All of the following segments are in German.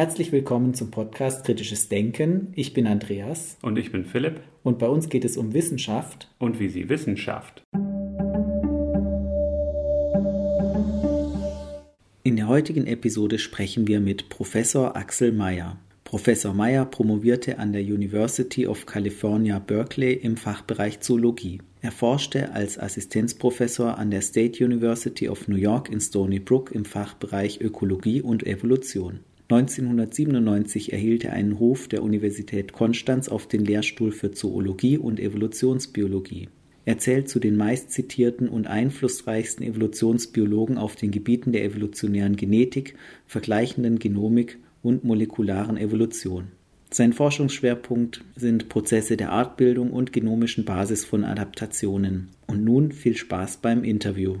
Herzlich willkommen zum Podcast Kritisches Denken. Ich bin Andreas. Und ich bin Philipp. Und bei uns geht es um Wissenschaft. Und wie sie Wissenschaft. In der heutigen Episode sprechen wir mit Professor Axel Meyer. Professor Meyer promovierte an der University of California, Berkeley im Fachbereich Zoologie. Er forschte als Assistenzprofessor an der State University of New York in Stony Brook im Fachbereich Ökologie und Evolution. 1997 erhielt er einen Hof der Universität Konstanz auf den Lehrstuhl für Zoologie und Evolutionsbiologie. Er zählt zu den meistzitierten und einflussreichsten Evolutionsbiologen auf den Gebieten der evolutionären Genetik, vergleichenden Genomik und molekularen Evolution. Sein Forschungsschwerpunkt sind Prozesse der Artbildung und genomischen Basis von Adaptationen. Und nun viel Spaß beim Interview.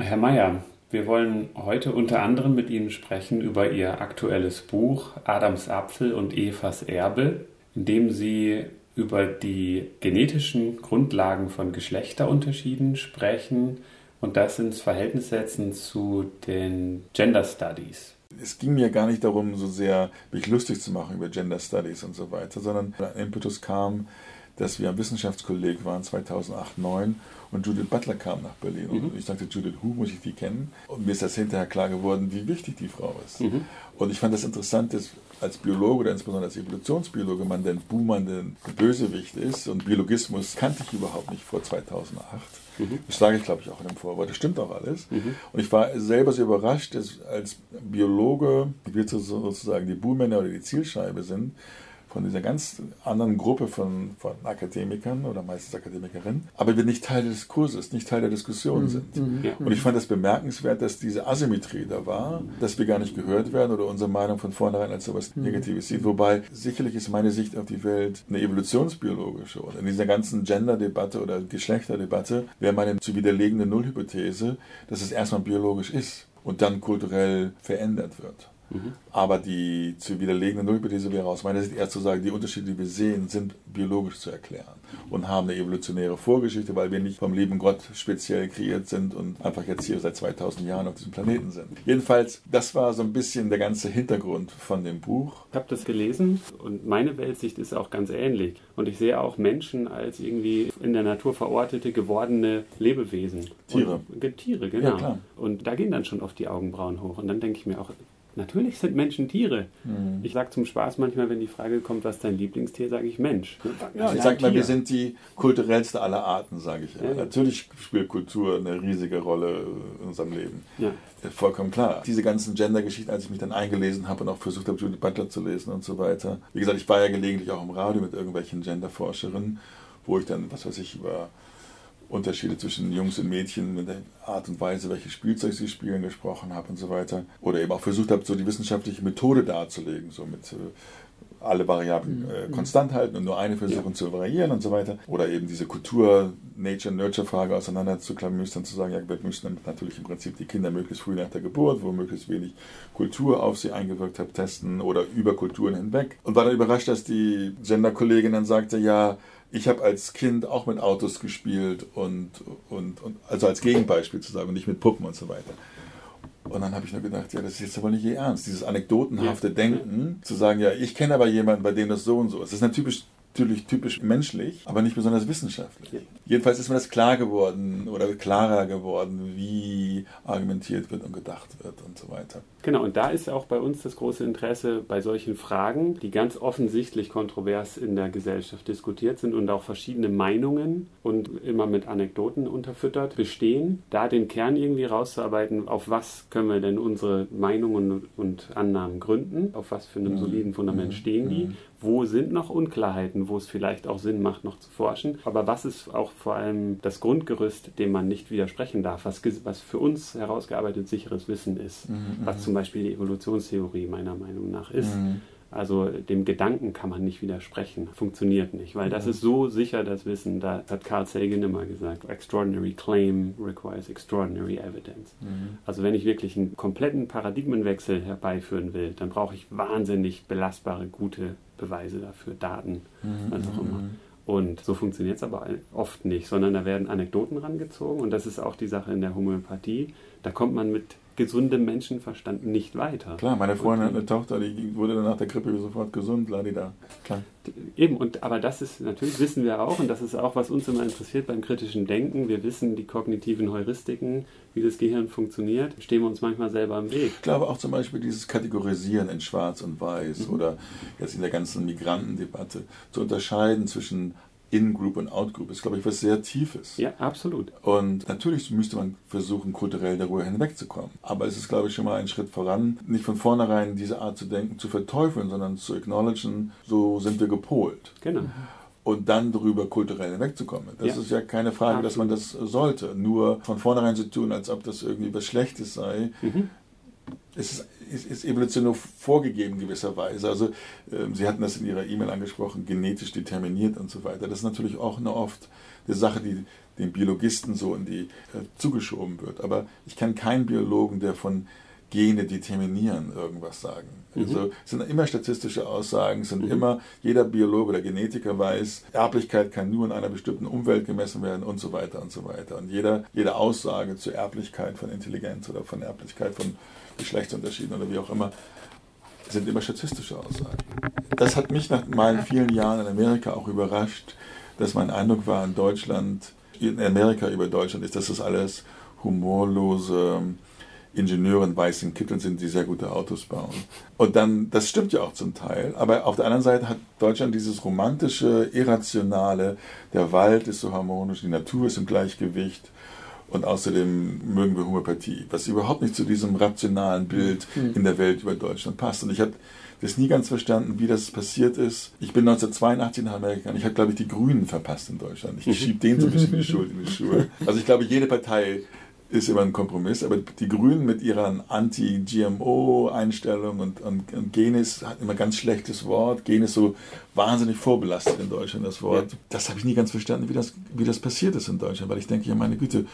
Herr Mayer, wir wollen heute unter anderem mit Ihnen sprechen über Ihr aktuelles Buch Adams Apfel und Evas Erbe, in dem Sie über die genetischen Grundlagen von Geschlechterunterschieden sprechen und das ins Verhältnis setzen zu den Gender Studies. Es ging mir gar nicht darum, so sehr mich lustig zu machen über Gender Studies und so weiter, sondern ein Impetus kam, dass wir am Wissenschaftskolleg waren 2008, 2009 und Judith Butler kam nach Berlin. Mhm. Und ich dachte, Judith, Hu muss ich die kennen? Und mir ist das hinterher klar geworden, wie wichtig die Frau ist. Mhm. Und ich fand das interessant, dass als Biologe oder insbesondere als Evolutionsbiologe man den Buhmann der Bösewicht ist. Und Biologismus kannte ich überhaupt nicht vor 2008. Mhm. Das sage ich, glaube ich, auch in dem Vorwort. Das stimmt auch alles. Mhm. Und ich war selber so überrascht, dass als Biologe, wir sozusagen die Buhmänner oder die Zielscheibe sind, von dieser ganz anderen Gruppe von, von Akademikern oder meistens Akademikerinnen, aber wir nicht Teil des Kurses, nicht Teil der Diskussion mhm. sind. Mhm. Ja. Und ich fand es bemerkenswert, dass diese Asymmetrie da war, dass wir gar nicht gehört werden oder unsere Meinung von vornherein als etwas mhm. Negatives sieht. Wobei sicherlich ist meine Sicht auf die Welt eine evolutionsbiologische. Und in dieser ganzen Gender-Debatte oder Geschlechterdebatte wäre meine zu widerlegende Nullhypothese, dass es erstmal biologisch ist und dann kulturell verändert wird. Mhm. Aber die zu widerlegende Nullhypothese wäre aus meiner Sicht eher zu sagen, die Unterschiede, die wir sehen, sind biologisch zu erklären und haben eine evolutionäre Vorgeschichte, weil wir nicht vom lieben Gott speziell kreiert sind und einfach jetzt hier seit 2000 Jahren auf diesem Planeten sind. Jedenfalls, das war so ein bisschen der ganze Hintergrund von dem Buch. Ich habe das gelesen und meine Weltsicht ist auch ganz ähnlich. Und ich sehe auch Menschen als irgendwie in der Natur verortete, gewordene Lebewesen. Tiere. Und, Tiere, genau. Ja, und da gehen dann schon oft die Augenbrauen hoch. Und dann denke ich mir auch, Natürlich sind Menschen Tiere. Mhm. Ich sage zum Spaß manchmal, wenn die Frage kommt, was ist dein Lieblingstier, sage ich Mensch. Ja, ich sage mal, wir sind die kulturellste aller Arten, sage ich. Ja. Natürlich spielt Kultur eine riesige Rolle in unserem Leben. Ja. Vollkommen klar. Diese ganzen Gender-Geschichten, als ich mich dann eingelesen habe und auch versucht habe, Judith Butler zu lesen und so weiter. Wie gesagt, ich war ja gelegentlich auch im Radio mit irgendwelchen Gender-Forscherinnen, wo ich dann, was weiß ich, über Unterschiede zwischen Jungs und Mädchen mit der Art und Weise, welches Spielzeug sie spielen, gesprochen habe und so weiter. Oder eben auch versucht habe, so die wissenschaftliche Methode darzulegen, so mit äh, alle Variablen mhm. äh, konstant halten und nur eine versuchen ja. zu variieren und so weiter. Oder eben diese Kultur, Nature-Nurture-Frage auseinanderzuklamüstern, zu sagen, ja, wir müssen natürlich im Prinzip die Kinder möglichst früh nach der Geburt, wo möglichst wenig Kultur auf sie eingewirkt hat, testen oder über Kulturen hinweg. Und war dann überrascht, dass die Gender-Kollegin dann sagte, ja, ich habe als Kind auch mit Autos gespielt und, und, und also als Gegenbeispiel zu sagen und nicht mit Puppen und so weiter. Und dann habe ich nur gedacht, ja, das ist jetzt aber nicht ihr Ernst, dieses anekdotenhafte ja. Denken, zu sagen, ja, ich kenne aber jemanden, bei dem das so und so ist. Das ist natürlich natürlich typisch menschlich, aber nicht besonders wissenschaftlich. Ja. Jedenfalls ist mir das klar geworden oder klarer geworden, wie argumentiert wird und gedacht wird und so weiter. Genau, und da ist auch bei uns das große Interesse bei solchen Fragen, die ganz offensichtlich kontrovers in der Gesellschaft diskutiert sind und auch verschiedene Meinungen und immer mit Anekdoten unterfüttert bestehen, da den Kern irgendwie rauszuarbeiten, auf was können wir denn unsere Meinungen und Annahmen gründen, auf was für einem mhm. soliden Fundament mhm. stehen die, mhm. wo sind noch Unklarheiten, wo es vielleicht auch Sinn macht, noch zu forschen, aber was ist auch vor allem das Grundgerüst, dem man nicht widersprechen darf, was, was für uns herausgearbeitet sicheres Wissen ist, mhm. was zum Beispiel die Evolutionstheorie meiner Meinung nach ist. Mhm. Also dem Gedanken kann man nicht widersprechen, funktioniert nicht, weil das ist so sicher das Wissen, da hat Carl Sagan immer gesagt, extraordinary claim requires extraordinary evidence. Mhm. Also wenn ich wirklich einen kompletten Paradigmenwechsel herbeiführen will, dann brauche ich wahnsinnig belastbare, gute Beweise dafür, Daten, mhm. was auch immer. Mhm. Und so funktioniert es aber oft nicht, sondern da werden Anekdoten rangezogen und das ist auch die Sache in der Homöopathie. Da kommt man mit gesundem Menschenverstand nicht weiter. Klar, meine Freundin hat eine Tochter, die wurde dann nach der Grippe sofort gesund, ladida. Klar. Eben, und aber das ist natürlich, wissen wir auch, und das ist auch, was uns immer interessiert beim kritischen Denken. Wir wissen die kognitiven Heuristiken, wie das Gehirn funktioniert, stehen wir uns manchmal selber im Weg. Ich glaube auch zum Beispiel dieses Kategorisieren in Schwarz und Weiß mhm. oder jetzt in der ganzen Migrantendebatte zu unterscheiden zwischen in-Group und Out-Group ist, glaube ich, was sehr Tiefes. Ja, absolut. Und natürlich müsste man versuchen, kulturell darüber hinwegzukommen. Aber es ist, glaube ich, schon mal ein Schritt voran, nicht von vornherein diese Art zu denken zu verteufeln, sondern zu acknowledgen, so sind wir gepolt. Genau. Und dann darüber kulturell hinwegzukommen. Das ja. ist ja keine Frage, absolut. dass man das sollte. Nur von vornherein zu tun, als ob das irgendwie was Schlechtes sei, mhm. Es ist ist, ist evolutionär vorgegeben gewisserweise. Also ähm, Sie hatten das in Ihrer E-Mail angesprochen, genetisch determiniert und so weiter. Das ist natürlich auch eine oft eine Sache, die den Biologisten so in die äh, zugeschoben wird. Aber ich kenne keinen Biologen, der von Gene determinieren irgendwas sagen. Mhm. Also es sind immer statistische Aussagen, es sind mhm. immer, jeder Biologe oder Genetiker weiß, Erblichkeit kann nur in einer bestimmten Umwelt gemessen werden und so weiter und so weiter. Und jeder, jede Aussage zur Erblichkeit von Intelligenz oder von Erblichkeit von Geschlechtsunterschieden oder wie auch immer, sind immer statistische Aussagen. Das hat mich nach meinen vielen Jahren in Amerika auch überrascht, dass mein Eindruck war in Deutschland, in Amerika über Deutschland ist, dass das alles humorlose Ingenieure in weißen Kitteln sind, die sehr gute Autos bauen. Und dann, das stimmt ja auch zum Teil, aber auf der anderen Seite hat Deutschland dieses romantische, irrationale, der Wald ist so harmonisch, die Natur ist im Gleichgewicht und außerdem mögen wir Homöopathie, was überhaupt nicht zu diesem rationalen Bild mhm. in der Welt über Deutschland passt. Und ich habe das nie ganz verstanden, wie das passiert ist. Ich bin 1982 nach Amerika und ich habe, glaube ich, die Grünen verpasst in Deutschland. Ich mhm. schiebe denen so ein bisschen die Schuld in die Schuhe. Also ich glaube, jede Partei ist immer ein Kompromiss, aber die Grünen mit ihrer Anti-GMO-Einstellung und, und, und, Genis hat immer ganz schlechtes Wort. Genis so wahnsinnig vorbelastet in Deutschland, das Wort. Ja. Das habe ich nie ganz verstanden, wie das, wie das passiert ist in Deutschland, weil ich denke, ja meine Güte,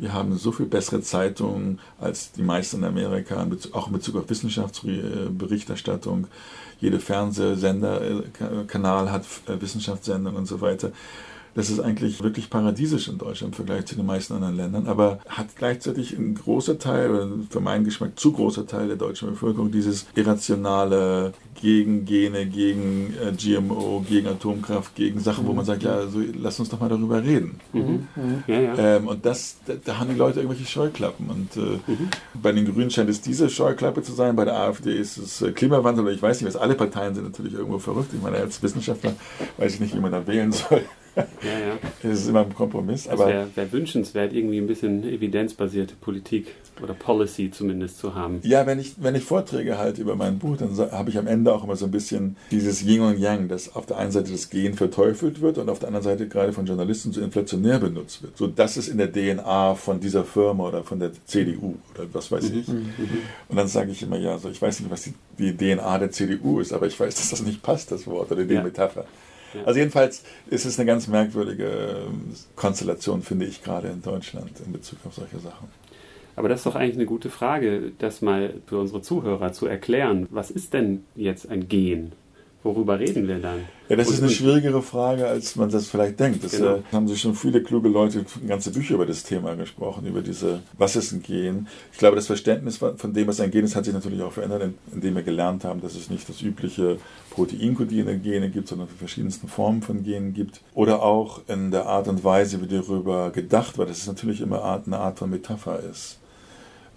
wir haben so viel bessere Zeitungen als die meisten in Amerika, auch in Bezug auf Wissenschaftsberichterstattung. Jede Fernsehsender, äh, Kanal hat äh, Wissenschaftssendungen und so weiter. Das ist eigentlich wirklich paradiesisch in Deutschland im Vergleich zu den meisten anderen Ländern, aber hat gleichzeitig ein großer Teil, für meinen Geschmack zu großer Teil der deutschen Bevölkerung dieses irrationale gegen Gene, gegen äh, GMO, gegen Atomkraft, gegen Sachen, wo man sagt, ja, also, lass uns doch mal darüber reden. Mhm. Mhm. Ja, ja. Ähm, und das, da, da, haben die Leute irgendwelche Scheuklappen. Und äh, mhm. bei den Grünen scheint es diese Scheuklappe zu sein, bei der AfD ist es äh, Klimawandel, oder ich weiß nicht, was alle Parteien sind natürlich irgendwo verrückt. Ich meine, als Wissenschaftler weiß ich nicht, wie man da wählen soll. Ja, ja. Das ist immer ein Kompromiss. Es wäre wär wünschenswert, irgendwie ein bisschen evidenzbasierte Politik oder Policy zumindest zu haben. Ja, wenn ich, wenn ich Vorträge halte über mein Buch, dann habe ich am Ende auch immer so ein bisschen dieses Yin und Yang, dass auf der einen Seite das Gen verteufelt wird und auf der anderen Seite gerade von Journalisten so inflationär benutzt wird. So, das ist in der DNA von dieser Firma oder von der CDU oder was weiß ich. Mhm, mhm. Und dann sage ich immer, ja, so, ich weiß nicht, was die, die, DNA der CDU ist, aber ich weiß, dass das nicht passt, das Wort oder die ja. Metapher. Also jedenfalls ist es eine ganz merkwürdige ähm, Konstellation, finde ich, gerade in Deutschland in Bezug auf solche Sachen. Aber das ist doch eigentlich eine gute Frage, das mal für unsere Zuhörer zu erklären. Was ist denn jetzt ein Gen? Worüber reden wir dann? Ja, das und, ist eine schwierigere Frage, als man das vielleicht denkt. Das genau. äh, haben sich schon viele kluge Leute ganze Bücher über das Thema gesprochen, über diese, was ist ein Gen? Ich glaube, das Verständnis von dem, was ein Gen ist, hat sich natürlich auch verändert, indem wir gelernt haben, dass es nicht das übliche proteinkodierende Gene gibt, sondern verschiedensten Formen von Genen gibt. Oder auch in der Art und Weise, wie darüber gedacht wird, dass es natürlich immer eine Art von Metapher ist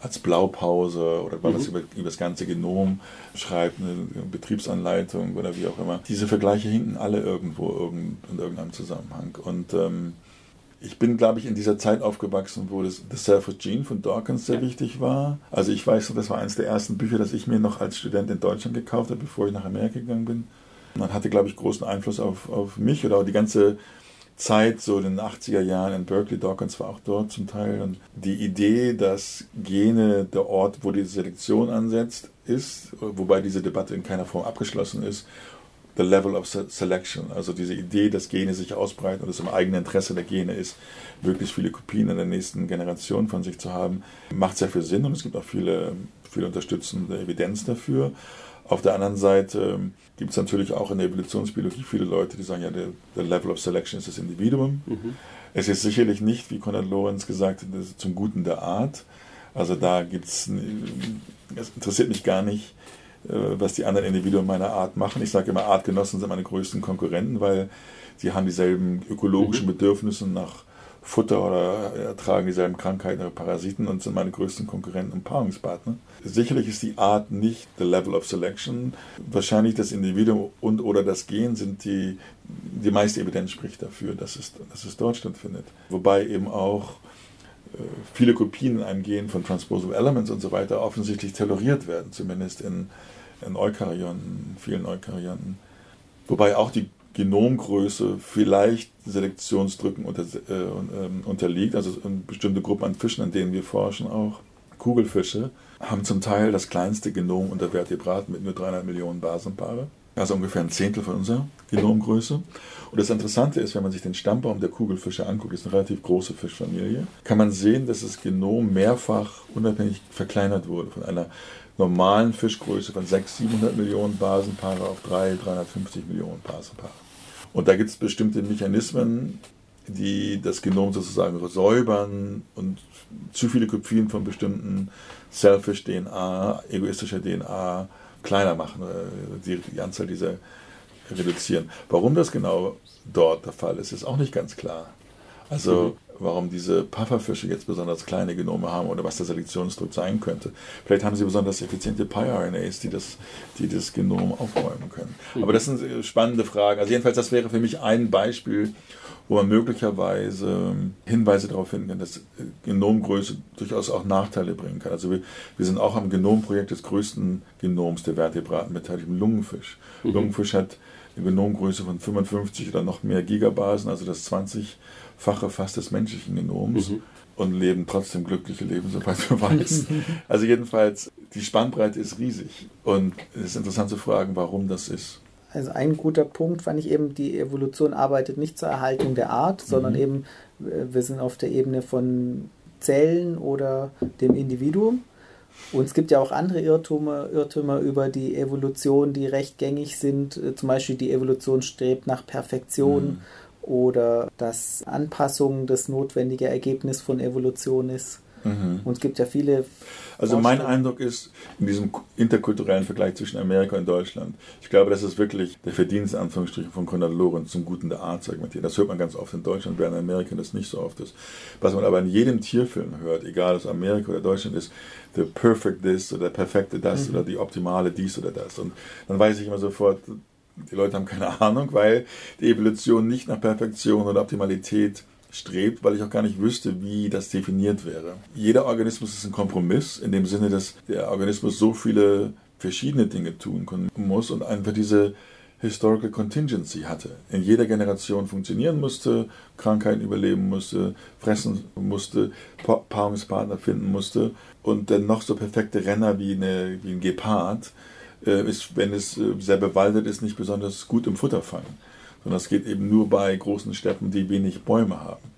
als Blaupause oder weil mhm. das über, über, das ganze Genom schreibt, eine Betriebsanleitung oder wie auch immer. Diese Vergleiche hinken alle irgendwo in irgendeinem Zusammenhang. Und ähm, ich bin, glaube ich, in dieser Zeit aufgewachsen, wo das The Selfish Gene von Dawkins sehr ja. wichtig war. Also ich weiß noch, das war eines der ersten Bücher, das ich mir noch als Student in Deutschland gekauft habe, bevor ich nach Amerika gegangen bin. Man hatte, glaube ich, großen Einfluss auf, auf mich oder auch die ganze Zeit, so in den 80er Jahren in Berkeley, Dawkins war auch dort zum Teil. Und die Idee, dass Gene der Ort, wo die Selektion ansetzt, ist, wobei diese Debatte in keiner Form abgeschlossen ist, the level of selection. Also diese Idee, dass Gene sich ausbreiten und es im eigenen Interesse der Gene ist, möglichst viele Kopien in der nächsten Generation von sich zu haben, macht sehr viel Sinn und es gibt auch viele, viele unterstützende Evidenz dafür. Auf der anderen Seite ähm, gibt es natürlich auch in der Evolutionsbiologie viele Leute, die sagen, ja, der, der Level of Selection ist das Individuum. Mhm. Es ist sicherlich nicht, wie Konrad Lorenz gesagt hat, zum Guten der Art. Also da gibt es, es interessiert mich gar nicht, äh, was die anderen Individuen meiner Art machen. Ich sage immer, Artgenossen sind meine größten Konkurrenten, weil sie haben dieselben ökologischen mhm. Bedürfnisse nach Futter oder ertragen dieselben Krankheiten oder Parasiten und sind meine größten Konkurrenten und Paarungspartner. Sicherlich ist die Art nicht the level of selection. Wahrscheinlich das Individuum und oder das Gen sind die, die meiste Evidenz spricht dafür, dass es, dass es dort stattfindet. Wobei eben auch äh, viele Kopien in einem Gen von Transposable Elements und so weiter offensichtlich toleriert werden, zumindest in, in Eukaryoten, vielen Eukaryoten. Wobei auch die Genomgröße vielleicht Selektionsdrücken unter, äh, ähm, unterliegt. Also bestimmte Gruppe an Fischen, an denen wir forschen, auch Kugelfische, haben zum Teil das kleinste Genom unter Vertebraten mit nur 300 Millionen Basenpaare. Also ungefähr ein Zehntel von unserer Genomgröße. Und das Interessante ist, wenn man sich den Stammbaum der Kugelfische anguckt, ist eine relativ große Fischfamilie, kann man sehen, dass das Genom mehrfach unabhängig verkleinert wurde. Von einer normalen Fischgröße von 600, 700 Millionen Basenpaare auf 3, 350 Millionen Basenpaare. Und da gibt es bestimmte Mechanismen, die das Genom sozusagen säubern und zu viele Kopien von bestimmten selfish DNA, egoistischer DNA kleiner machen, die, die Anzahl dieser reduzieren. Warum das genau dort der Fall ist, ist auch nicht ganz klar. Also warum diese Pufferfische jetzt besonders kleine Genome haben oder was der Selektionsdruck sein könnte. Vielleicht haben sie besonders effiziente pi-RNAs, die das, die das Genom aufräumen können. Mhm. Aber das sind äh, spannende Fragen. Also jedenfalls, das wäre für mich ein Beispiel, wo man möglicherweise ähm, Hinweise darauf finden kann, dass äh, Genomgröße durchaus auch Nachteile bringen kann. Also wir, wir sind auch am Genomprojekt des größten Genoms der Vertebraten beteiligt, im Lungenfisch. Mhm. Lungenfisch hat eine Genomgröße von 55 oder noch mehr Gigabasen, also das 20 fache fast des menschlichen Genoms mhm. und leben trotzdem glückliche Leben, soweit wir weiß. also jedenfalls, die Spannbreite ist riesig und es ist interessant zu fragen, warum das ist. Also ein guter Punkt fand ich eben, die Evolution arbeitet nicht zur Erhaltung der Art, sondern mhm. eben, wir sind auf der Ebene von Zellen oder dem Individuum. Und es gibt ja auch andere Irrtümer, Irrtümer über die Evolution, die recht gängig sind. Zum Beispiel die Evolution strebt nach Perfektion. Mhm oder dass Anpassung das notwendige Ergebnis von Evolution ist. Mhm. Und es gibt ja viele. Also mein Eindruck ist, in diesem interkulturellen Vergleich zwischen Amerika und Deutschland, ich glaube, das ist wirklich der Verdienst Anführungsstrichen von Konrad Lorenz zum Guten der Art segmentiert. Das hört man ganz oft in Deutschland, während in Amerika das nicht so oft ist. Was man aber in jedem Tierfilm hört, egal ob es Amerika oder Deutschland ist, the perfect this oder der perfekte das mhm. oder die optimale dies oder das. Und dann weiß ich immer sofort, die Leute haben keine Ahnung, weil die Evolution nicht nach Perfektion oder Optimalität strebt, weil ich auch gar nicht wüsste, wie das definiert wäre. Jeder Organismus ist ein Kompromiss, in dem Sinne, dass der Organismus so viele verschiedene Dinge tun muss und einfach diese Historical Contingency hatte. In jeder Generation funktionieren musste, Krankheiten überleben musste, fressen musste, Paarungspartner finden musste und dann noch so perfekte Renner wie, eine, wie ein Gepard ist, wenn es äh, sehr bewaldet ist, nicht besonders gut im Futterfang. Sondern es geht eben nur bei großen Steppen, die wenig Bäume haben.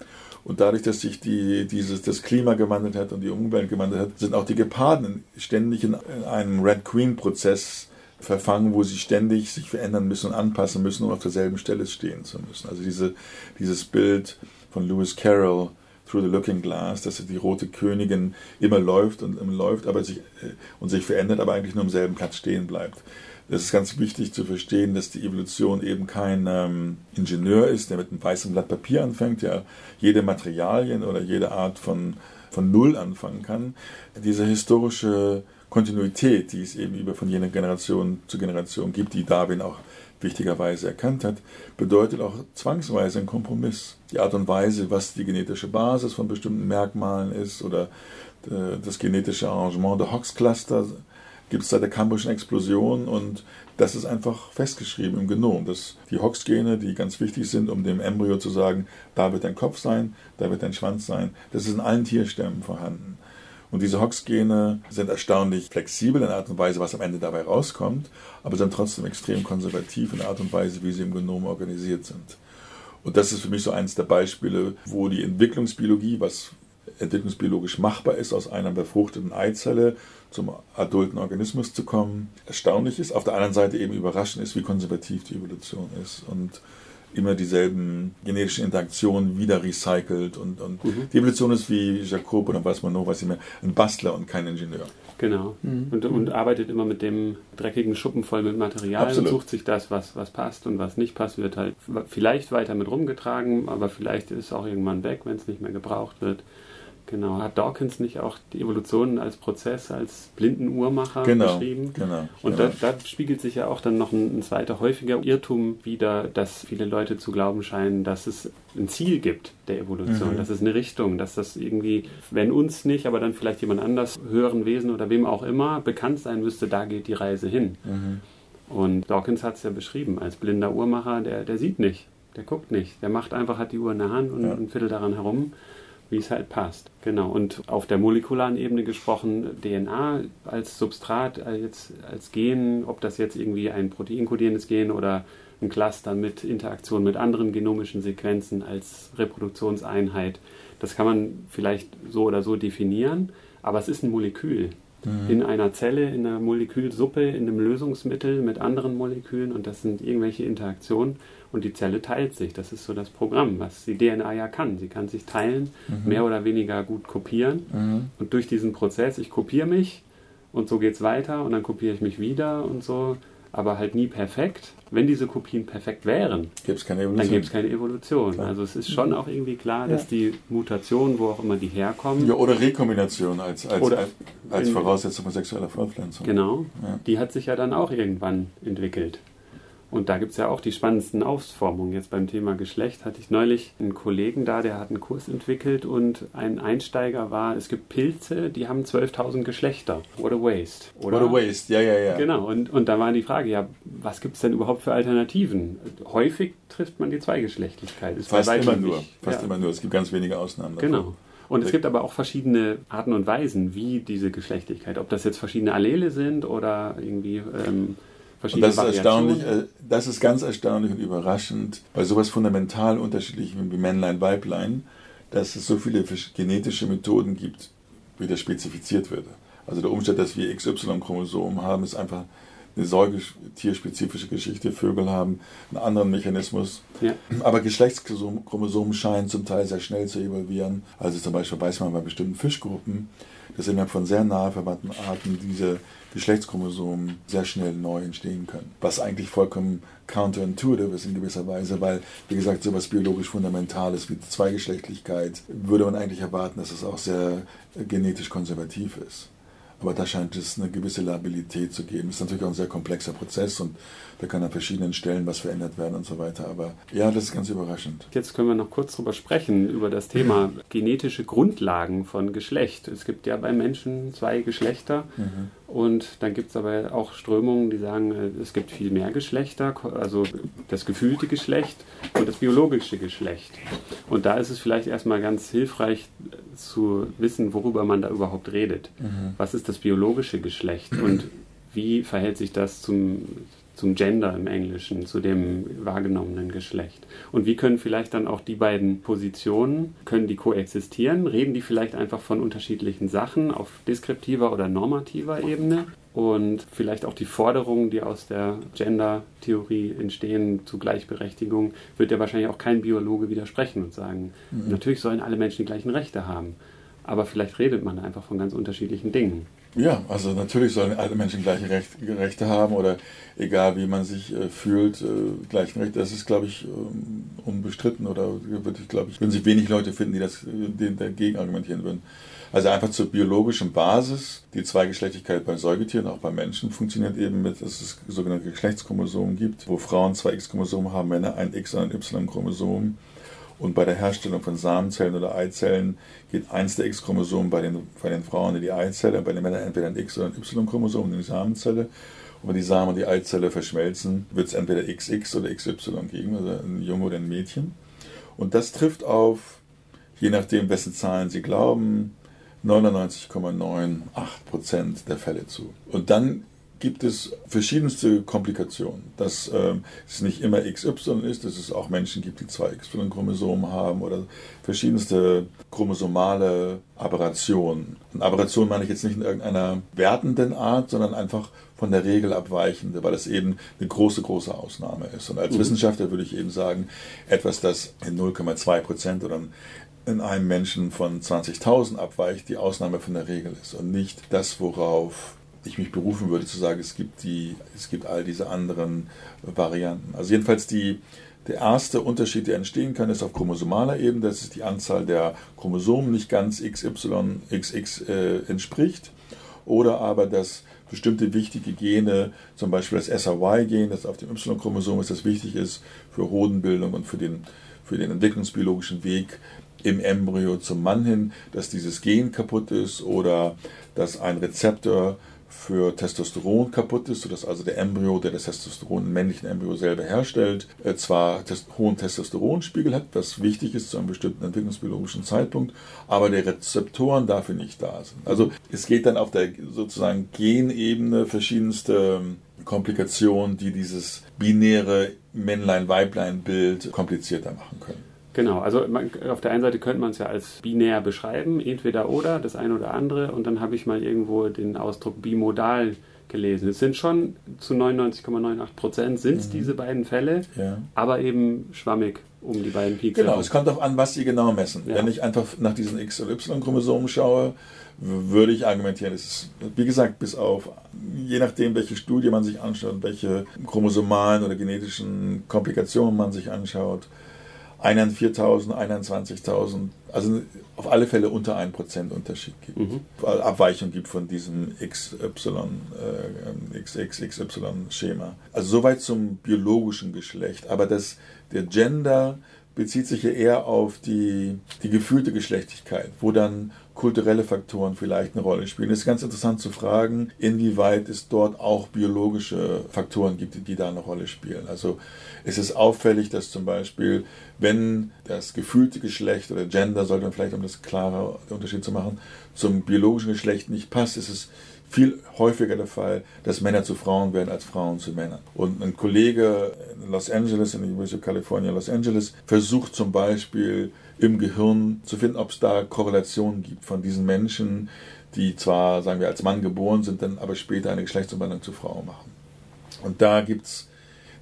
Und dadurch, dass sich die, dieses, das Klima gewandelt hat und die Umwelt gewandelt hat, sind auch die Geparden ständig in einem Red Queen-Prozess verfangen, wo sie ständig sich verändern müssen und anpassen müssen, um auf derselben Stelle stehen zu müssen. Also diese, dieses Bild von Lewis Carroll, Through the Looking Glass, dass die rote Königin immer läuft und immer läuft aber sich, äh, und sich verändert, aber eigentlich nur am selben Platz stehen bleibt. Das ist ganz wichtig zu verstehen, dass die Evolution eben kein ähm, Ingenieur ist, der mit einem weißen Blatt Papier anfängt, der jede Materialien oder jede Art von, von Null anfangen kann. Diese historische Kontinuität, die es eben über von jener Generation zu Generation gibt, die Darwin auch wichtigerweise erkannt hat, bedeutet auch zwangsweise ein Kompromiss. Die Art und Weise, was die genetische Basis von bestimmten Merkmalen ist oder äh, das genetische Arrangement der Hox-Cluster gibt es seit der Kambrischen Explosion und das ist einfach festgeschrieben im Genom. Dass die Hox-Gene, die ganz wichtig sind, um dem Embryo zu sagen, da wird dein Kopf sein, da wird dein Schwanz sein, das ist in allen Tierstämmen vorhanden. Und diese Hox-Gene sind erstaunlich flexibel in der Art und Weise, was am Ende dabei rauskommt, aber sind trotzdem extrem konservativ in der Art und Weise, wie sie im Genom organisiert sind. Und das ist für mich so eines der Beispiele, wo die Entwicklungsbiologie, was entwicklungsbiologisch machbar ist, aus einer befruchteten Eizelle zum adulten Organismus zu kommen, erstaunlich ist. Auf der anderen Seite eben überraschend ist, wie konservativ die Evolution ist und immer dieselben genetischen Interaktionen wieder recycelt. Und, und mhm. die Evolution ist wie Jacob oder weiß man noch, was immer, ein Bastler und kein Ingenieur. Genau. Mhm. Und, und arbeitet immer mit dem dreckigen Schuppen voll mit Material Absolut. und sucht sich das, was, was passt und was nicht passt, wird halt vielleicht weiter mit rumgetragen, aber vielleicht ist es auch irgendwann weg, wenn es nicht mehr gebraucht wird. Genau, hat Dawkins nicht auch die Evolution als Prozess, als blinden Uhrmacher genau, beschrieben? Genau. Und genau. Da, da, spiegelt sich ja auch dann noch ein, ein, zweiter häufiger Irrtum wieder, dass viele Leute zu glauben scheinen, dass es ein Ziel gibt der Evolution, mhm. dass es eine Richtung, dass das irgendwie, wenn uns nicht, aber dann vielleicht jemand anders, höheren Wesen oder wem auch immer, bekannt sein müsste, da geht die Reise hin. Mhm. Und Dawkins hat es ja beschrieben, als blinder Uhrmacher, der, der sieht nicht, der guckt nicht, der macht einfach, hat die Uhr in der Hand und, ja. und fiddelt daran herum wie es halt passt. Genau. Und auf der molekularen Ebene gesprochen, DNA als Substrat, als, als Gen, ob das jetzt irgendwie ein proteinkodierendes Gen oder ein Cluster mit Interaktion mit anderen genomischen Sequenzen als Reproduktionseinheit, das kann man vielleicht so oder so definieren, aber es ist ein Molekül mhm. in einer Zelle, in einer Molekülsuppe, in einem Lösungsmittel mit anderen Molekülen und das sind irgendwelche Interaktionen und die Zelle teilt sich. Das ist so das Programm, was die DNA ja kann. Sie kann sich teilen, mhm. mehr oder weniger gut kopieren. Mhm. Und durch diesen Prozess, ich kopiere mich und so geht es weiter und dann kopiere ich mich wieder und so, aber halt nie perfekt. Wenn diese Kopien perfekt wären, gibt's keine dann gäbe es keine Evolution. Klar. Also es ist schon auch irgendwie klar, dass ja. die Mutationen, wo auch immer die herkommen. Ja, oder Rekombination als, als, als, als Voraussetzung von sexueller Fortpflanzung. Genau, ja. die hat sich ja dann auch irgendwann entwickelt. Und da gibt es ja auch die spannendsten Ausformungen. Jetzt beim Thema Geschlecht hatte ich neulich einen Kollegen da, der hat einen Kurs entwickelt und ein Einsteiger war, es gibt Pilze, die haben 12.000 Geschlechter. What a waste. Oder? What a waste, ja, ja, ja. Genau, und, und da war die Frage, ja, was gibt es denn überhaupt für Alternativen? Häufig trifft man die Zweigeschlechtlichkeit. Ist fast immer nur, fast ja. immer nur. Es gibt ganz wenige Ausnahmen. Davon. Genau. Und es gibt aber auch verschiedene Arten und Weisen, wie diese Geschlechtlichkeit, ob das jetzt verschiedene Allele sind oder irgendwie ähm, und das ist erstaunlich, äh, das ist ganz erstaunlich und überraschend bei sowas fundamental unterschiedlichem wie Männlein, Weiblein, dass es so viele genetische Methoden gibt, wie das spezifiziert wird. Also der Umstand, dass wir XY-Chromosomen haben, ist einfach eine säugetierspezifische Geschichte. Vögel haben einen anderen Mechanismus. Ja. Aber Geschlechtschromosomen scheinen zum Teil sehr schnell zu evolvieren. Also zum Beispiel weiß man bei bestimmten Fischgruppen, dass innerhalb von sehr nahe verwandten Arten diese Geschlechtschromosomen sehr schnell neu entstehen können. Was eigentlich vollkommen counterintuitive ist in gewisser Weise, weil, wie gesagt, so etwas biologisch Fundamentales wie Zweigeschlechtlichkeit würde man eigentlich erwarten, dass es auch sehr genetisch konservativ ist. Aber da scheint es eine gewisse Labilität zu geben. Es ist natürlich auch ein sehr komplexer Prozess und da kann an verschiedenen Stellen was verändert werden und so weiter. Aber ja, das ist ganz überraschend. Jetzt können wir noch kurz drüber sprechen, über das Thema genetische Grundlagen von Geschlecht. Es gibt ja bei Menschen zwei Geschlechter mhm. Und dann gibt es aber auch Strömungen, die sagen, äh, es gibt viel mehr Geschlechter, also das gefühlte Geschlecht und das biologische Geschlecht. Und da ist es vielleicht erstmal ganz hilfreich zu wissen, worüber man da überhaupt redet. Mhm. Was ist das biologische Geschlecht und wie verhält sich das zum, zum Gender im Englischen, zu dem wahrgenommenen Geschlecht. Und wie können vielleicht dann auch die beiden Positionen, können die koexistieren? Reden die vielleicht einfach von unterschiedlichen Sachen auf deskriptiver oder normativer Ebene? Und vielleicht auch die Forderungen, die aus der Gender-Theorie entstehen zu Gleichberechtigung, wird ja wahrscheinlich auch kein Biologe widersprechen und sagen, mhm. natürlich sollen alle Menschen die gleichen Rechte haben. Aber vielleicht redet man einfach von ganz unterschiedlichen Dingen. Ja, also natürlich sollen alle Menschen gleiche Recht, Rechte haben oder egal wie man sich äh, fühlt, äh, gleichen Rechte. Das ist, glaube ich, ähm, unbestritten oder würde ich, glaube ich, würden sich wenig Leute finden, die das die dagegen argumentieren würden. Also einfach zur biologischen Basis. Die Zweigeschlechtigkeit bei Säugetieren, auch bei Menschen, funktioniert eben mit, dass es sogenannte Geschlechtschromosomen gibt, wo Frauen zwei X-Chromosomen haben, Männer ein X- und ein Y-Chromosom. Und bei der Herstellung von Samenzellen oder Eizellen geht eins der X-Chromosomen bei den, bei den Frauen in die Eizelle, bei den Männern entweder ein X- oder ein Y-Chromosom in die Samenzelle. Und wenn die Samen und die Eizelle verschmelzen, wird es entweder XX oder XY geben, also ein Junge oder ein Mädchen. Und das trifft auf, je nachdem, wessen Zahlen Sie glauben, 99,98% der Fälle zu. Und dann gibt es verschiedenste Komplikationen. Dass ähm, es nicht immer XY ist, dass es auch Menschen gibt, die zwei XY-Chromosomen haben oder verschiedenste chromosomale Aberrationen. Und Aberration meine ich jetzt nicht in irgendeiner wertenden Art, sondern einfach von der Regel abweichende, weil es eben eine große, große Ausnahme ist. Und als mhm. Wissenschaftler würde ich eben sagen, etwas, das in 0,2 Prozent oder in einem Menschen von 20.000 abweicht, die Ausnahme von der Regel ist und nicht das, worauf ich mich berufen würde zu sagen, es gibt, die, es gibt all diese anderen Varianten. Also jedenfalls die, der erste Unterschied, der entstehen kann, ist auf chromosomaler Ebene, dass es die Anzahl der Chromosomen nicht ganz XY, XX äh, entspricht. Oder aber, dass bestimmte wichtige Gene, zum Beispiel das SRY-Gen, das auf dem Y-Chromosom ist, das wichtig ist für Hodenbildung und für den, für den entwicklungsbiologischen Weg im Embryo zum Mann hin, dass dieses Gen kaputt ist oder dass ein Rezeptor für Testosteron kaputt ist, sodass also der Embryo, der das Testosteron im männlichen Embryo selber herstellt, äh, zwar hohen Testosteronspiegel hat, was wichtig ist zu einem bestimmten entwicklungsbiologischen Zeitpunkt, aber die Rezeptoren dafür nicht da sind. Also es geht dann auf der sozusagen Genebene verschiedenste ähm, Komplikationen, die dieses binäre Männlein-Weiblein-Bild komplizierter machen können. Genau, also man, auf der einen Seite könnte man es ja als binär beschreiben, entweder oder, das eine oder andere, und dann habe ich mal irgendwo den Ausdruck bimodal gelesen. Es sind schon zu 99,98 Prozent sind es mhm. diese beiden Fälle, ja. aber eben schwammig um die beiden Peaks. Genau, es kommt darauf an, was Sie genau messen. Ja. Wenn ich einfach nach diesen X- und Y-Chromosomen schaue, würde ich argumentieren, es ist, wie gesagt, bis auf, je nachdem, welche Studie man sich anschaut, welche chromosomalen oder genetischen Komplikationen man sich anschaut, einen 4.000, 21.000, also auf alle Fälle unter 1% Unterschied gibt, mhm. Abweichung gibt von diesem XY, äh, XXXY-Schema. Also soweit zum biologischen Geschlecht, aber das, der Gender bezieht sich ja eher auf die, die gefühlte Geschlechtigkeit, wo dann kulturelle Faktoren vielleicht eine Rolle spielen. Es ist ganz interessant zu fragen, inwieweit es dort auch biologische Faktoren gibt, die da eine Rolle spielen. Also es ist auffällig, dass zum Beispiel, wenn das gefühlte Geschlecht oder Gender, sollte man vielleicht, um das klarer Unterschied zu machen, zum biologischen Geschlecht nicht passt, ist es viel häufiger der Fall, dass Männer zu Frauen werden als Frauen zu Männern. Und ein Kollege in Los Angeles, in der University of California, Los Angeles, versucht zum Beispiel im Gehirn zu finden, ob es da Korrelationen gibt von diesen Menschen, die zwar, sagen wir, als Mann geboren sind, dann aber später eine Geschlechtsumwandlung zu Frau machen. Und da gibt es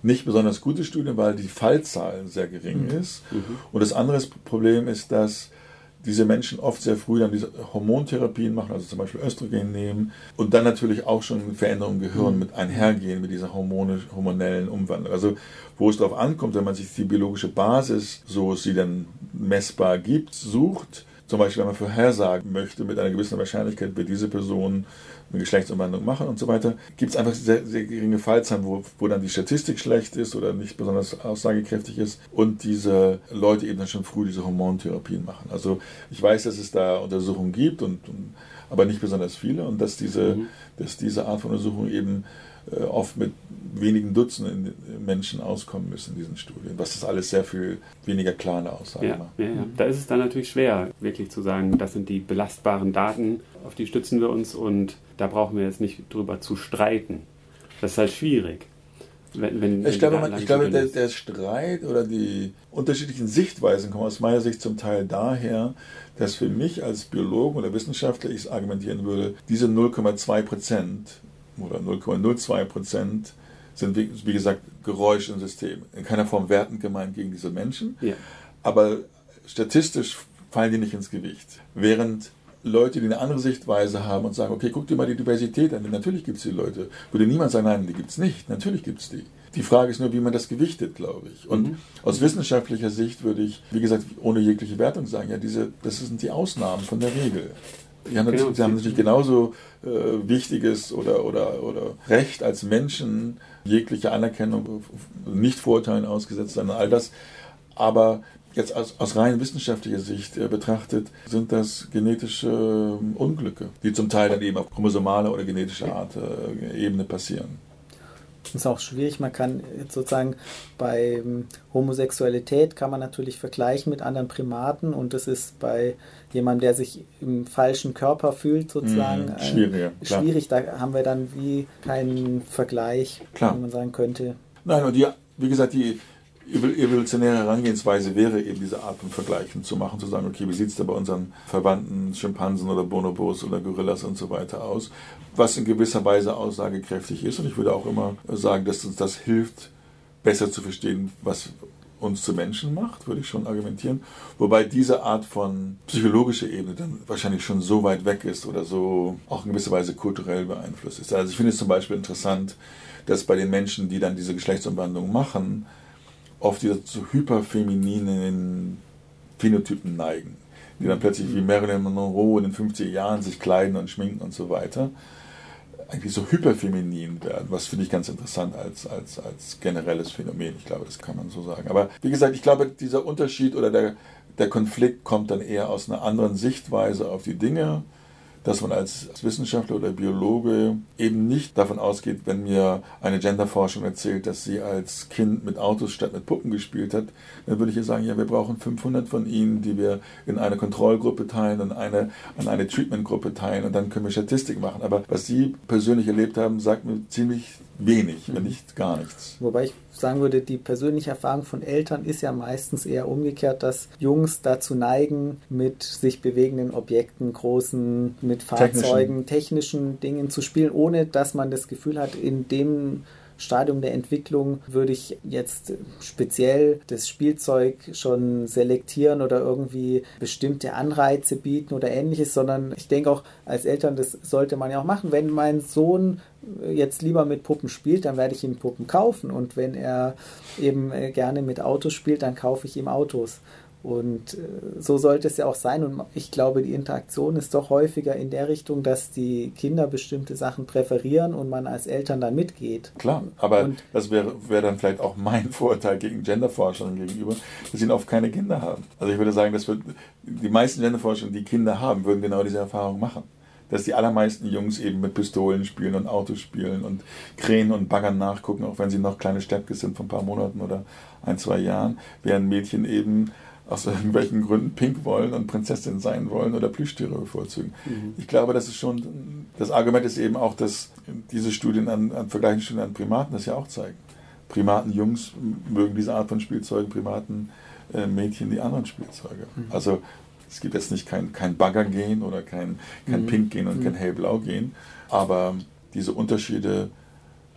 nicht besonders gute Studien, weil die Fallzahl sehr gering mhm. ist. Mhm. Und das andere Problem ist, dass diese Menschen oft sehr früh dann diese Hormontherapien machen, also zum Beispiel Östrogen nehmen und dann natürlich auch schon Veränderungen im Gehirn mhm. mit einhergehen mit dieser hormonellen Umwandlung. Also wo es darauf ankommt, wenn man sich die biologische Basis, so sie dann messbar gibt, sucht, zum Beispiel wenn man vorhersagen möchte, mit einer gewissen Wahrscheinlichkeit wird diese Person eine Geschlechtsumwandlung machen und so weiter, gibt es einfach sehr, sehr geringe Fallzahlen, wo, wo dann die Statistik schlecht ist oder nicht besonders aussagekräftig ist und diese Leute eben dann schon früh diese Hormontherapien machen. Also ich weiß, dass es da Untersuchungen gibt, und, und aber nicht besonders viele und dass diese, mhm. dass diese Art von Untersuchung eben äh, oft mit wenigen Dutzenden Menschen auskommen müssen in diesen Studien, was das alles sehr viel weniger klare Aussagen ja, macht. Ja, ja. Da ist es dann natürlich schwer, wirklich zu sagen, das sind die belastbaren Daten, auf die stützen wir uns und da brauchen wir jetzt nicht drüber zu streiten. Das ist halt schwierig. Wenn, wenn, ich glaube, man, ich glaube der, der, Streit oder die unterschiedlichen Sichtweisen kommen aus meiner Sicht zum Teil daher, dass für mich als Biologen oder Wissenschaftler ich argumentieren würde, diese 0,2 Prozent oder 0,02 Prozent sind, wie, wie, gesagt, Geräusche im System. In keiner Form wertend gemeint gegen diese Menschen, ja. aber statistisch fallen die nicht ins Gewicht. Während Leute, die eine andere Sichtweise haben und sagen, okay, guck dir mal die Diversität an. Natürlich gibt es die Leute. Würde niemand sagen, nein, die gibt es nicht. Natürlich gibt es die. Die Frage ist nur, wie man das gewichtet, glaube ich. Und mhm. aus wissenschaftlicher Sicht würde ich, wie gesagt, ohne jegliche Wertung sagen, ja, diese, das sind die Ausnahmen von der Regel. Die haben, genau. sie haben natürlich genauso äh, wichtiges oder, oder, oder Recht als Menschen, jegliche Anerkennung, nicht Vorurteilen ausgesetzt sein, all das. Aber jetzt aus, aus rein wissenschaftlicher Sicht äh, betrachtet, sind das genetische äh, Unglücke, die zum Teil dann eben auf chromosomale oder genetische Art äh, Ebene passieren. ist auch schwierig. Man kann sozusagen bei Homosexualität kann man natürlich vergleichen mit anderen Primaten und das ist bei jemandem, der sich im falschen Körper fühlt, sozusagen mhm, schwierig. Äh, schwierig. Da haben wir dann wie keinen Vergleich, wie man sagen könnte. Nein, und die, wie gesagt, die evolutionäre Herangehensweise wäre eben diese Art von Vergleichen zu machen, zu sagen, okay, wie sieht es da bei unseren Verwandten, Schimpansen oder Bonobos oder Gorillas und so weiter aus, was in gewisser Weise aussagekräftig ist. Und ich würde auch immer sagen, dass uns das hilft, besser zu verstehen, was uns zu Menschen macht, würde ich schon argumentieren. Wobei diese Art von psychologischer Ebene dann wahrscheinlich schon so weit weg ist oder so auch in gewisser Weise kulturell beeinflusst ist. Also ich finde es zum Beispiel interessant, dass bei den Menschen, die dann diese Geschlechtsumwandlung machen, oft wieder zu hyperfemininen Phänotypen neigen, die dann plötzlich wie Marilyn Monroe in den 50er Jahren sich kleiden und schminken und so weiter, eigentlich so hyperfeminin werden, was finde ich ganz interessant als, als, als generelles Phänomen. Ich glaube, das kann man so sagen. Aber wie gesagt, ich glaube, dieser Unterschied oder der, der Konflikt kommt dann eher aus einer anderen Sichtweise auf die Dinge dass man als Wissenschaftler oder Biologe eben nicht davon ausgeht, wenn mir eine Genderforschung erzählt, dass sie als Kind mit Autos statt mit Puppen gespielt hat, dann würde ich ihr sagen, ja, wir brauchen 500 von ihnen, die wir in eine Kontrollgruppe teilen und eine, an eine Treatmentgruppe teilen und dann können wir Statistik machen. Aber was Sie persönlich erlebt haben, sagt mir ziemlich wenig, wenn nicht gar nichts. Wobei ich sagen würde, die persönliche Erfahrung von Eltern ist ja meistens eher umgekehrt, dass Jungs dazu neigen, mit sich bewegenden Objekten, großen, mit Fahrzeugen, technischen, technischen Dingen zu spielen, ohne dass man das Gefühl hat, in dem Stadium der Entwicklung würde ich jetzt speziell das Spielzeug schon selektieren oder irgendwie bestimmte Anreize bieten oder ähnliches, sondern ich denke auch als Eltern, das sollte man ja auch machen. Wenn mein Sohn jetzt lieber mit Puppen spielt, dann werde ich ihm Puppen kaufen und wenn er eben äh, gerne mit Autos spielt, dann kaufe ich ihm Autos. Und äh, so sollte es ja auch sein. Und ich glaube, die Interaktion ist doch häufiger in der Richtung, dass die Kinder bestimmte Sachen präferieren und man als Eltern dann mitgeht. Klar, aber und das wäre wär dann vielleicht auch mein Vorurteil gegen Genderforschern gegenüber, dass sie oft keine Kinder haben. Also ich würde sagen, dass wir, die meisten Genderforscher, die Kinder haben, würden genau diese Erfahrung machen dass die allermeisten Jungs eben mit Pistolen spielen und Autos spielen und Krähen und Baggern nachgucken, auch wenn sie noch kleine Steppkes sind von ein paar Monaten oder ein, zwei Jahren, während Mädchen eben aus irgendwelchen Gründen pink wollen und Prinzessin sein wollen oder Plüschtiere bevorzugen. Mhm. Ich glaube, das ist schon, das Argument ist eben auch, dass diese Studien an, an vergleichenden Studien an Primaten das ja auch zeigen. Primaten Jungs mögen diese Art von Spielzeugen, Primaten äh, Mädchen die anderen Spielzeuge. Mhm. Also es gibt jetzt nicht kein, kein Bagger-Gen oder kein, kein mhm. Pink-Gen und mhm. kein Hellblau-Gen, aber diese Unterschiede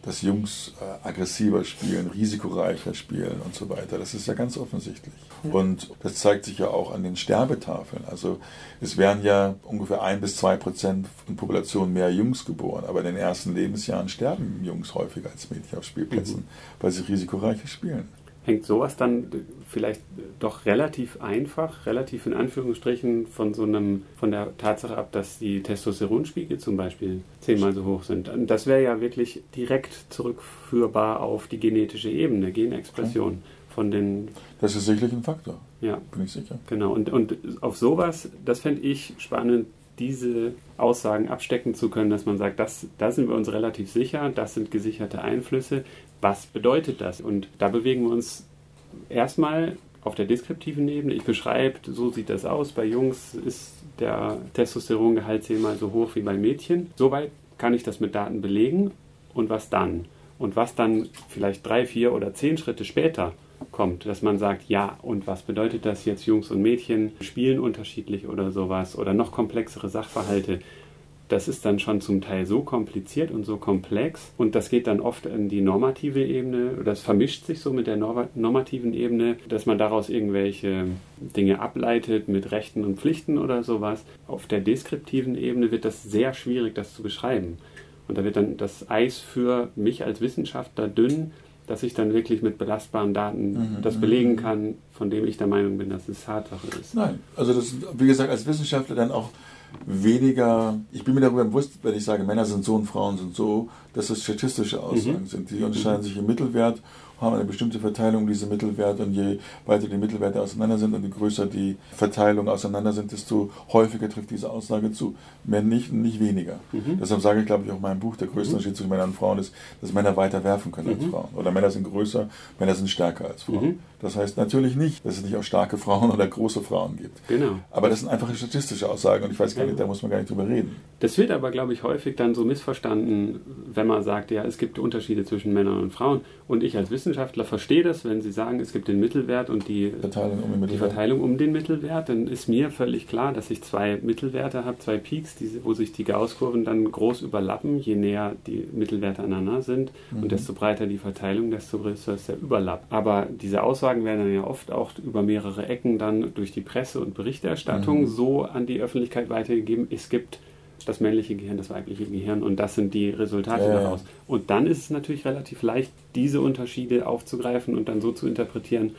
dass Jungs äh, aggressiver spielen, risikoreicher spielen und so weiter. Das ist ja ganz offensichtlich. Ja. Und das zeigt sich ja auch an den Sterbetafeln. Also es werden ja ungefähr ein bis zwei Prozent in Population mehr Jungs geboren, aber in den ersten Lebensjahren sterben Jungs häufiger als Mädchen auf Spielplätzen, mhm. weil sie risikoreicher spielen hängt sowas dann vielleicht doch relativ einfach, relativ in Anführungsstrichen von so einem, von der Tatsache ab, dass die Testosteronspiegel zum Beispiel zehnmal so hoch sind. Und das wäre ja wirklich direkt zurückführbar auf die genetische Ebene, Genexpression von den. Das ist sicherlich ein Faktor. Ja. Bin ich sicher. Genau. Und, und auf sowas, das fände ich spannend, diese Aussagen abstecken zu können, dass man sagt, das, da sind wir uns relativ sicher, das sind gesicherte Einflüsse. Was bedeutet das? Und da bewegen wir uns erstmal auf der deskriptiven Ebene. Ich beschreibe, so sieht das aus. Bei Jungs ist der Testosterongehalt zehnmal so hoch wie bei Mädchen. Soweit kann ich das mit Daten belegen. Und was dann? Und was dann vielleicht drei, vier oder zehn Schritte später kommt, dass man sagt, ja, und was bedeutet das jetzt, Jungs und Mädchen spielen unterschiedlich oder sowas oder noch komplexere Sachverhalte. Das ist dann schon zum Teil so kompliziert und so komplex und das geht dann oft in die normative Ebene, das vermischt sich so mit der normativen Ebene, dass man daraus irgendwelche Dinge ableitet mit Rechten und Pflichten oder sowas. Auf der deskriptiven Ebene wird das sehr schwierig, das zu beschreiben. Und da wird dann das Eis für mich als Wissenschaftler dünn, dass ich dann wirklich mit belastbaren Daten mhm. das belegen mhm. kann, von dem ich der Meinung bin, dass es Tatsache ist. Nein, also das, wie gesagt, als Wissenschaftler dann auch weniger, ich bin mir darüber bewusst, wenn ich sage, Männer sind so und Frauen sind so, dass es statistische Aussagen mhm. sind. Die unterscheiden mhm. sich im Mittelwert haben eine bestimmte Verteilung diese Mittelwerte und je weiter die Mittelwerte auseinander sind und je größer die Verteilung auseinander sind, desto häufiger trifft diese Aussage zu. Mehr nicht, nicht weniger. Mhm. Deshalb sage ich, glaube ich, auch in meinem Buch, der größte mhm. Unterschied zwischen Männern und Frauen ist, dass Männer weiter werfen können als mhm. Frauen. Oder Männer sind größer, Männer sind stärker als Frauen. Mhm. Das heißt natürlich nicht, dass es nicht auch starke Frauen oder große Frauen gibt. Genau. Aber das sind einfache statistische Aussagen und ich weiß gar nicht, da muss man gar nicht drüber reden. Das wird aber, glaube ich, häufig dann so missverstanden, wenn man sagt, ja, es gibt Unterschiede zwischen Männern und Frauen. Und ich als Wissenschaftler verstehe das, wenn Sie sagen, es gibt den Mittelwert und die Verteilung um den Mittelwert, die Verteilung um den Mittelwert dann ist mir völlig klar, dass ich zwei Mittelwerte habe, zwei Peaks, die, wo sich die Gaußkurven dann groß überlappen, je näher die Mittelwerte aneinander sind. Mhm. Und desto breiter die Verteilung, desto größer ist der Überlapp. Aber diese Aussagen werden dann ja oft auch über mehrere Ecken dann durch die Presse und Berichterstattung mhm. so an die Öffentlichkeit weitergegeben. Es gibt das männliche Gehirn, das weibliche Gehirn und das sind die Resultate ja, daraus. Und dann ist es natürlich relativ leicht, diese Unterschiede aufzugreifen und dann so zu interpretieren,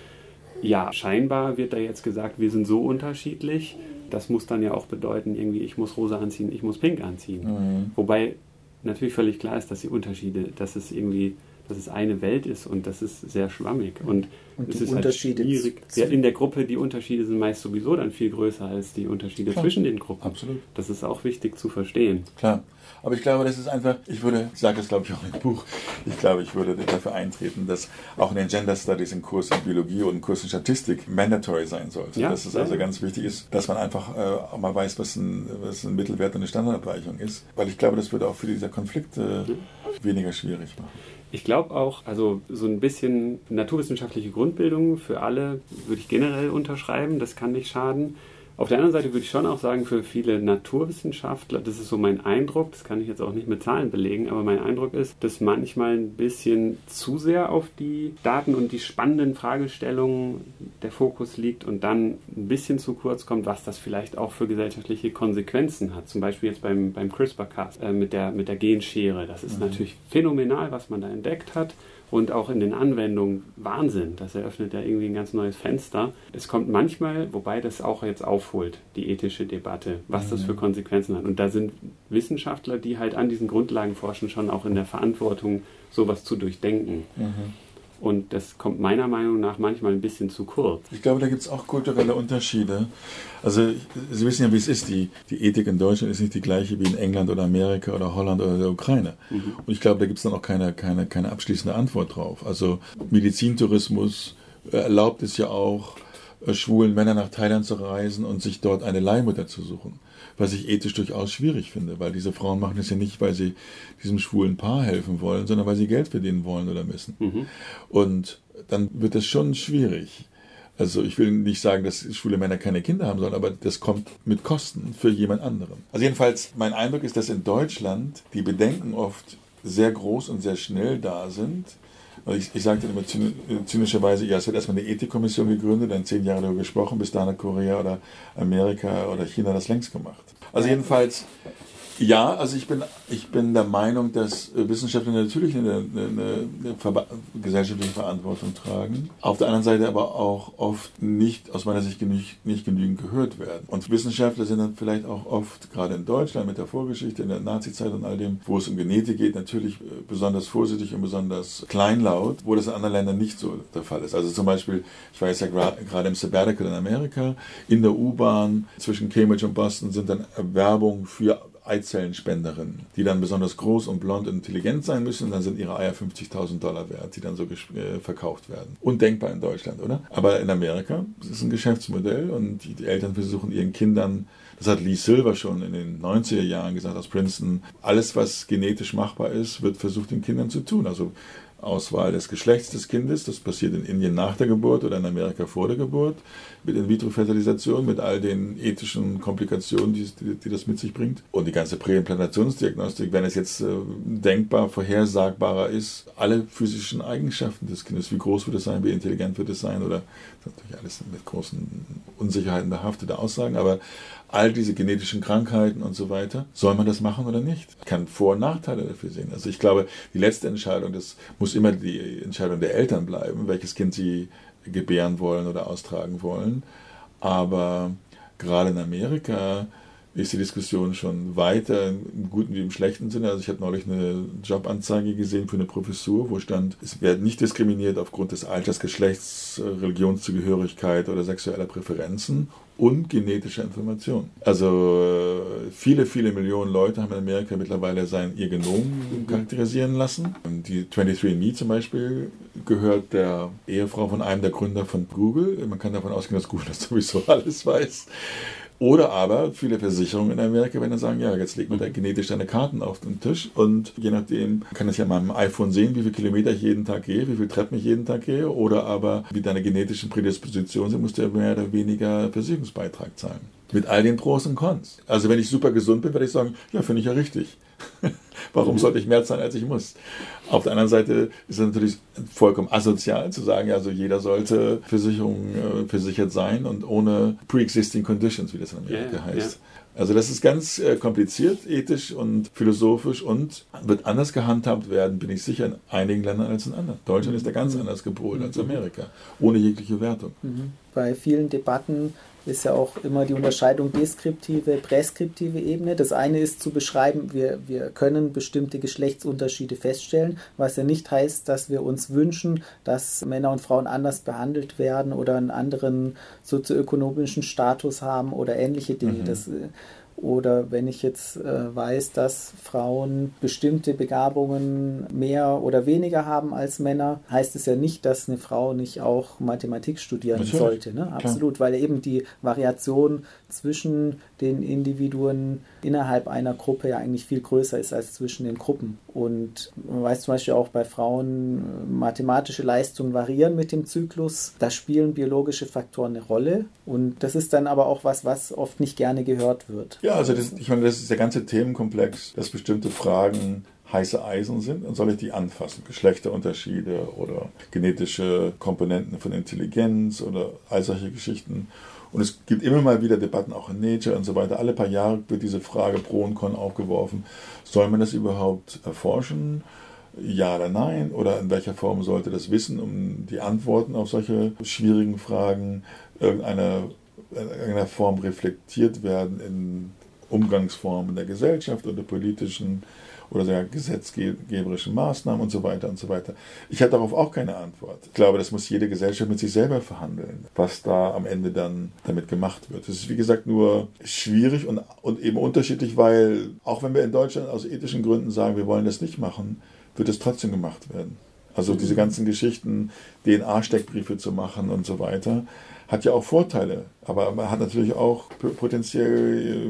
ja, scheinbar wird da jetzt gesagt, wir sind so unterschiedlich. Das muss dann ja auch bedeuten, irgendwie, ich muss rosa anziehen, ich muss pink anziehen. Mhm. Wobei natürlich völlig klar ist, dass die Unterschiede, dass es irgendwie dass es eine Welt ist und das ist sehr schwammig. Und, und es ist halt Unterschiede halt schwierig. Ja, in der Gruppe, die Unterschiede sind meist sowieso dann viel größer als die Unterschiede Klar. zwischen den Gruppen. Absolut. Das ist auch wichtig zu verstehen. Klar. Aber ich glaube, das ist einfach, ich würde, ich sage das glaube ich auch im Buch, ich glaube, ich würde dafür eintreten, dass auch in den Gender Studies ein Kurs in Biologie und ein Kurs in Statistik mandatory sein sollte. Ja, dass es also ganz wichtig ist, dass man einfach äh, auch mal weiß, was ein, was ein Mittelwert und eine Standardabweichung ist. Weil ich glaube, das würde auch für diese Konflikte äh, weniger schwierig machen. Ich glaube auch, also so ein bisschen naturwissenschaftliche Grundbildung für alle würde ich generell unterschreiben, das kann nicht schaden. Auf der anderen Seite würde ich schon auch sagen, für viele Naturwissenschaftler, das ist so mein Eindruck, das kann ich jetzt auch nicht mit Zahlen belegen, aber mein Eindruck ist, dass manchmal ein bisschen zu sehr auf die Daten und die spannenden Fragestellungen der Fokus liegt und dann ein bisschen zu kurz kommt, was das vielleicht auch für gesellschaftliche Konsequenzen hat. Zum Beispiel jetzt beim, beim CRISPR-Cas äh, mit, der, mit der Genschere. Das ist mhm. natürlich phänomenal, was man da entdeckt hat und auch in den Anwendungen Wahnsinn. Das eröffnet ja irgendwie ein ganz neues Fenster. Es kommt manchmal, wobei das auch jetzt aufholt, die ethische Debatte, was das für mhm. Konsequenzen hat. Und da sind Wissenschaftler, die halt an diesen Grundlagen forschen, schon auch in der Verantwortung, sowas zu durchdenken. Mhm. Und das kommt meiner Meinung nach manchmal ein bisschen zu kurz. Ich glaube, da gibt es auch kulturelle Unterschiede. Also Sie wissen ja, wie es ist. Die, die Ethik in Deutschland ist nicht die gleiche wie in England oder Amerika oder Holland oder der Ukraine. Mhm. Und ich glaube, da gibt es dann auch keine, keine, keine abschließende Antwort drauf. Also Medizintourismus erlaubt es ja auch, äh, schwulen Männern nach Thailand zu reisen und sich dort eine Leihmutter zu suchen was ich ethisch durchaus schwierig finde, weil diese Frauen machen das ja nicht, weil sie diesem schwulen Paar helfen wollen, sondern weil sie Geld verdienen wollen oder müssen. Mhm. Und dann wird es schon schwierig. Also ich will nicht sagen, dass schwule Männer keine Kinder haben sollen, aber das kommt mit Kosten für jemand anderen. Also jedenfalls, mein Eindruck ist, dass in Deutschland die Bedenken oft sehr groß und sehr schnell da sind ich, ich sagte immer zynischerweise, ja, es wird erstmal eine Ethikkommission gegründet, dann zehn Jahre darüber gesprochen, bis hat Korea oder Amerika oder China das längst gemacht. Also jedenfalls ja, also ich bin, ich bin der Meinung, dass Wissenschaftler natürlich eine, eine, eine gesellschaftliche Verantwortung tragen. Auf der anderen Seite aber auch oft nicht, aus meiner Sicht, genü nicht genügend gehört werden. Und Wissenschaftler sind dann vielleicht auch oft, gerade in Deutschland mit der Vorgeschichte, in der Nazizeit und all dem, wo es um Genetik geht, natürlich besonders vorsichtig und besonders kleinlaut, wo das in anderen Ländern nicht so der Fall ist. Also zum Beispiel, ich jetzt ja gerade im Sabbatical in Amerika, in der U-Bahn zwischen Cambridge und Boston sind dann Werbung für Eizellenspenderin, die dann besonders groß und blond und intelligent sein müssen, dann sind ihre Eier 50.000 Dollar wert, die dann so äh, verkauft werden. Undenkbar in Deutschland, oder? Aber in Amerika ist es ein Geschäftsmodell und die, die Eltern versuchen ihren Kindern, das hat Lee Silver schon in den 90er Jahren gesagt aus Princeton, alles, was genetisch machbar ist, wird versucht den Kindern zu tun. Also Auswahl des Geschlechts des Kindes, das passiert in Indien nach der Geburt oder in Amerika vor der Geburt, mit In-vitro-Fertilisation, mit all den ethischen Komplikationen, die, die, die, das mit sich bringt. Und die ganze Präimplantationsdiagnostik, wenn es jetzt äh, denkbar, vorhersagbarer ist, alle physischen Eigenschaften des Kindes, wie groß wird es sein, wie intelligent wird es sein, oder das ist natürlich alles mit großen Unsicherheiten behaftete Aussagen, aber all diese genetischen Krankheiten und so weiter, soll man das machen oder nicht? Ich kann Vor- und Nachteile dafür sehen. Also ich glaube, die letzte Entscheidung, das muss immer die Entscheidung der Eltern bleiben, welches Kind sie gebären wollen oder austragen wollen. Aber gerade in Amerika ist die Diskussion schon weiter, im guten wie im schlechten Sinne. Also ich habe neulich eine Jobanzeige gesehen für eine Professur, wo stand, es wird nicht diskriminiert aufgrund des Alters, Geschlechts, Religionszugehörigkeit oder sexueller Präferenzen und genetischer Information. Also äh, viele, viele Millionen Leute haben in Amerika mittlerweile sein ihr Genom charakterisieren lassen. Die 23andMe zum Beispiel gehört der Ehefrau von einem der Gründer von Google. Man kann davon ausgehen, dass Google das sowieso alles weiß. Oder aber viele Versicherungen in Amerika werden dann sagen, ja, jetzt legt man da genetisch deine Karten auf den Tisch und je nachdem kann ich ja mal am iPhone sehen, wie viele Kilometer ich jeden Tag gehe, wie viele Treppen ich jeden Tag gehe oder aber wie deine genetischen Prädispositionen sind, musst du ja mehr oder weniger Versicherungsbeitrag zahlen. Mit all den Pros und Cons. Also wenn ich super gesund bin, werde ich sagen, ja, finde ich ja richtig. Warum mhm. sollte ich mehr zahlen, als ich muss? Auf der anderen Seite ist es natürlich vollkommen asozial zu sagen, also jeder sollte Versicherung äh, versichert sein und ohne pre-existing conditions, wie das in Amerika yeah, heißt. Yeah. Also das ist ganz äh, kompliziert, ethisch und philosophisch und wird anders gehandhabt werden, bin ich sicher, in einigen Ländern als in anderen. Deutschland ist da ganz mhm. anders gepolt als mhm. Amerika, ohne jegliche Wertung. Bei vielen Debatten ist ja auch immer die Unterscheidung deskriptive, präskriptive Ebene. Das eine ist zu beschreiben, wir, wir können bestimmte Geschlechtsunterschiede feststellen, was ja nicht heißt, dass wir uns wünschen, dass Männer und Frauen anders behandelt werden oder einen anderen sozioökonomischen Status haben oder ähnliche Dinge. Mhm. Das äh, oder wenn ich jetzt äh, weiß, dass Frauen bestimmte Begabungen mehr oder weniger haben als Männer, heißt es ja nicht, dass eine Frau nicht auch Mathematik studieren Natürlich. sollte. Ne? Absolut, Klar. weil eben die Variation zwischen den Individuen innerhalb einer Gruppe ja eigentlich viel größer ist als zwischen den Gruppen. Und man weiß zum Beispiel auch bei Frauen, äh, mathematische Leistungen variieren mit dem Zyklus. Da spielen biologische Faktoren eine Rolle. Und das ist dann aber auch was, was oft nicht gerne gehört wird. Ja, also das, ich meine, das ist der ganze Themenkomplex, dass bestimmte Fragen heiße Eisen sind, dann soll ich die anfassen. Geschlechterunterschiede oder genetische Komponenten von Intelligenz oder all solche Geschichten. Und es gibt immer mal wieder Debatten, auch in Nature und so weiter. Alle paar Jahre wird diese Frage Pro und Con aufgeworfen. Soll man das überhaupt erforschen? Ja oder nein? Oder in welcher Form sollte das Wissen um die Antworten auf solche schwierigen Fragen irgendeiner, in irgendeiner Form reflektiert werden in Umgangsformen der Gesellschaft oder politischen oder sogar gesetzgeberischen Maßnahmen und so weiter und so weiter. Ich habe darauf auch keine Antwort. Ich glaube, das muss jede Gesellschaft mit sich selber verhandeln, was da am Ende dann damit gemacht wird. Es ist, wie gesagt, nur schwierig und, und eben unterschiedlich, weil auch wenn wir in Deutschland aus ethischen Gründen sagen, wir wollen das nicht machen, wird es trotzdem gemacht werden. Also diese ganzen Geschichten, DNA-Steckbriefe zu machen und so weiter, hat ja auch Vorteile, aber man hat natürlich auch potenziell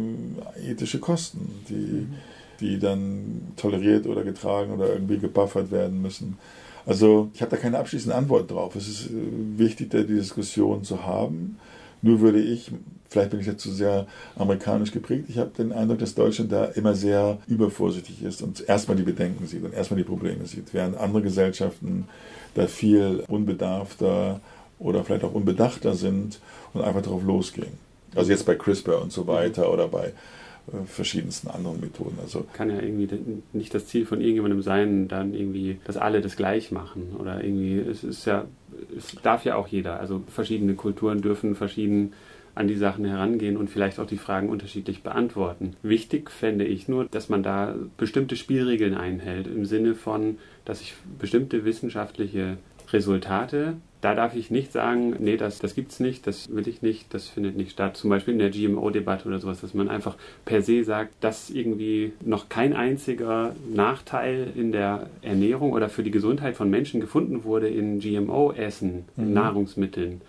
äh, ethische Kosten, die mhm die dann toleriert oder getragen oder irgendwie gebuffert werden müssen. Also ich habe da keine abschließende Antwort drauf. Es ist äh, wichtig, da die Diskussion zu haben. Nur würde ich, vielleicht bin ich jetzt zu sehr amerikanisch geprägt, ich habe den Eindruck, dass Deutschland da immer sehr übervorsichtig ist und erstmal die Bedenken sieht und erstmal die Probleme sieht, während andere Gesellschaften da viel unbedarfter oder vielleicht auch unbedachter sind und einfach darauf losgehen. Also jetzt bei CRISPR und so weiter oder bei verschiedensten anderen Methoden. Also kann ja irgendwie nicht das Ziel von irgendjemandem sein, dann irgendwie, dass alle das gleich machen oder irgendwie, es ist ja, es darf ja auch jeder. Also verschiedene Kulturen dürfen verschieden an die Sachen herangehen und vielleicht auch die Fragen unterschiedlich beantworten. Wichtig fände ich nur, dass man da bestimmte Spielregeln einhält, im Sinne von, dass ich bestimmte wissenschaftliche Resultate da darf ich nicht sagen, nee, das, das gibt es nicht, das will ich nicht, das findet nicht statt. Zum Beispiel in der GMO-Debatte oder sowas, dass man einfach per se sagt, dass irgendwie noch kein einziger Nachteil in der Ernährung oder für die Gesundheit von Menschen gefunden wurde in GMO-Essen, mhm. Nahrungsmitteln.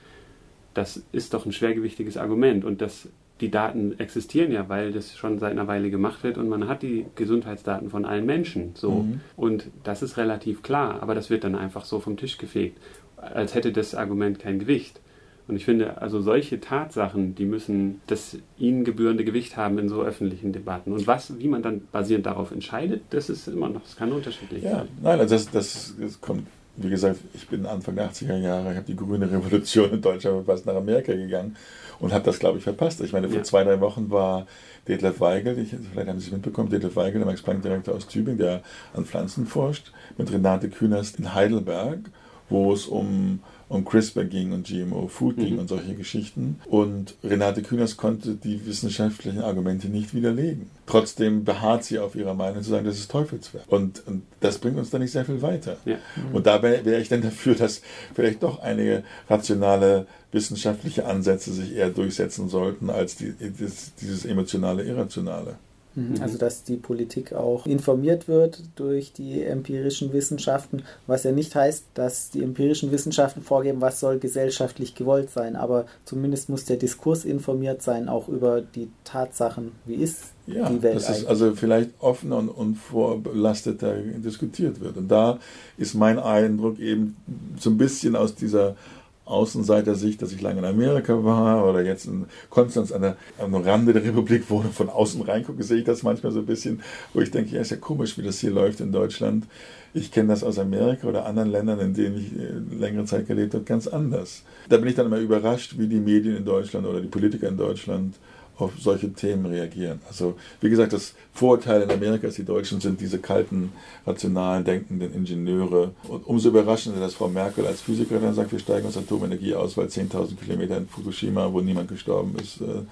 Das ist doch ein schwergewichtiges Argument und das die Daten existieren ja, weil das schon seit einer Weile gemacht wird und man hat die Gesundheitsdaten von allen Menschen so. Mhm. Und das ist relativ klar, aber das wird dann einfach so vom Tisch gefegt als hätte das Argument kein Gewicht. Und ich finde, also solche Tatsachen, die müssen das ihnen gebührende Gewicht haben in so öffentlichen Debatten. Und was, wie man dann basierend darauf entscheidet, das ist immer noch, das kann unterschiedlich ja, sein. Nein, also das, das, das kommt, wie gesagt, ich bin Anfang der 80er Jahre, ich habe die grüne Revolution in Deutschland fast nach Amerika gegangen und habe das, glaube ich, verpasst. Ich meine, vor ja. zwei, drei Wochen war Detlef Weigel, ich, vielleicht haben Sie es mitbekommen, Detlef Weigel, der Max-Planck-Direktor aus Tübingen, der an Pflanzen forscht, mit Renate Künast in Heidelberg wo es um um CRISPR ging und GMO Food ging mhm. und solche Geschichten. Und Renate Künast konnte die wissenschaftlichen Argumente nicht widerlegen. Trotzdem beharrt sie auf ihrer Meinung zu sagen, das ist Teufelswerk. Und, und das bringt uns da nicht sehr viel weiter. Ja. Mhm. Und da wäre ich dann dafür, dass vielleicht doch einige rationale wissenschaftliche Ansätze sich eher durchsetzen sollten als die, dieses emotionale, irrationale. Mhm. Also dass die Politik auch informiert wird durch die empirischen Wissenschaften, was ja nicht heißt, dass die empirischen Wissenschaften vorgeben, was soll gesellschaftlich gewollt sein, aber zumindest muss der Diskurs informiert sein, auch über die Tatsachen, wie ist ja, die Welt. Dass es also vielleicht offener und unvorbelasteter diskutiert wird. Und da ist mein Eindruck eben so ein bisschen aus dieser Außenseiter-Sicht, dass ich lange in Amerika war oder jetzt in Konstanz an der, am Rande der Republik wohne, von außen reingucke, sehe ich das manchmal so ein bisschen, wo ich denke, ja, ist ja komisch, wie das hier läuft in Deutschland. Ich kenne das aus Amerika oder anderen Ländern, in denen ich äh, längere Zeit gelebt habe, ganz anders. Da bin ich dann immer überrascht, wie die Medien in Deutschland oder die Politiker in Deutschland auf solche Themen reagieren. Also wie gesagt, das Vorurteil in Amerika ist, die Deutschen sind diese kalten, rationalen, denkenden Ingenieure. Und umso überraschender, dass Frau Merkel als Physikerin sagt, wir steigen aus Atomenergie aus, weil 10.000 Kilometer in Fukushima, wo niemand gestorben ist, äh,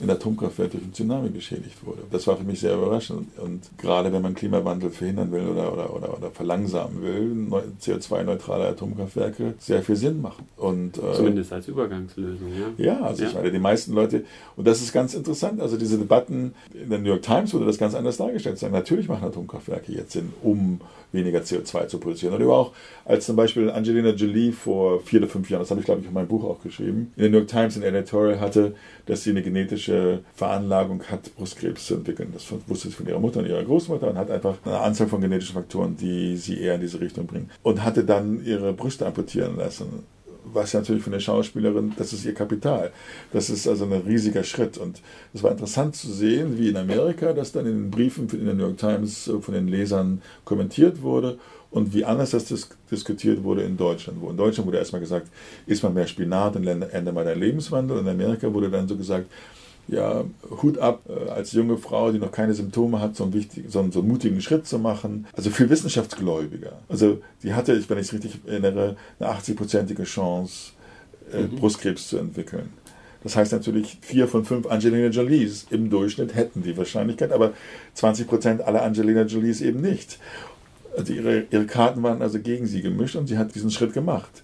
in Atomkraftwerk durch einen Tsunami geschädigt wurde. Das war für mich sehr überraschend. Und gerade wenn man Klimawandel verhindern will oder, oder, oder, oder verlangsamen will, CO2-neutrale Atomkraftwerke sehr viel Sinn machen. Und, äh, Zumindest als Übergangslösung, ja. Ja, also ja. ich meine, die meisten Leute, und das ist ganz interessant, also diese Debatten in der New York Times wurde das ganz anders dargestellt. Sagen, natürlich machen Atomkraftwerke jetzt Sinn, um weniger CO2 zu produzieren. Oder auch als zum Beispiel Angelina Jolie vor vier oder fünf Jahren, das habe ich glaube ich in meinem Buch auch geschrieben, in der New York Times ein Editorial hatte, dass sie eine genetische Veranlagung hat, Brustkrebs zu entwickeln. Das wusste sie von ihrer Mutter und ihrer Großmutter und hat einfach eine Anzahl von genetischen Faktoren, die sie eher in diese Richtung bringen. Und hatte dann ihre Brüste amputieren lassen was natürlich von der Schauspielerin, das ist ihr Kapital. Das ist also ein riesiger Schritt. Und es war interessant zu sehen, wie in Amerika das dann in den Briefen in der New York Times von den Lesern kommentiert wurde und wie anders das dis diskutiert wurde in Deutschland. Wo in Deutschland wurde erstmal gesagt, isst man mehr Spinat und ändert mal deinen Lebenswandel. In Amerika wurde dann so gesagt, ja, Hut ab, äh, als junge Frau, die noch keine Symptome hat, so einen, wichtigen, so einen, so einen mutigen Schritt zu machen. Also viel wissenschaftsgläubiger. Also die hatte, wenn ich es richtig erinnere, eine 80-prozentige Chance, äh, mhm. Brustkrebs zu entwickeln. Das heißt natürlich, vier von fünf Angelina Jolies im Durchschnitt hätten die Wahrscheinlichkeit, aber 20 Prozent aller Angelina Jolies eben nicht. Also ihre, ihre Karten waren also gegen sie gemischt und sie hat diesen Schritt gemacht.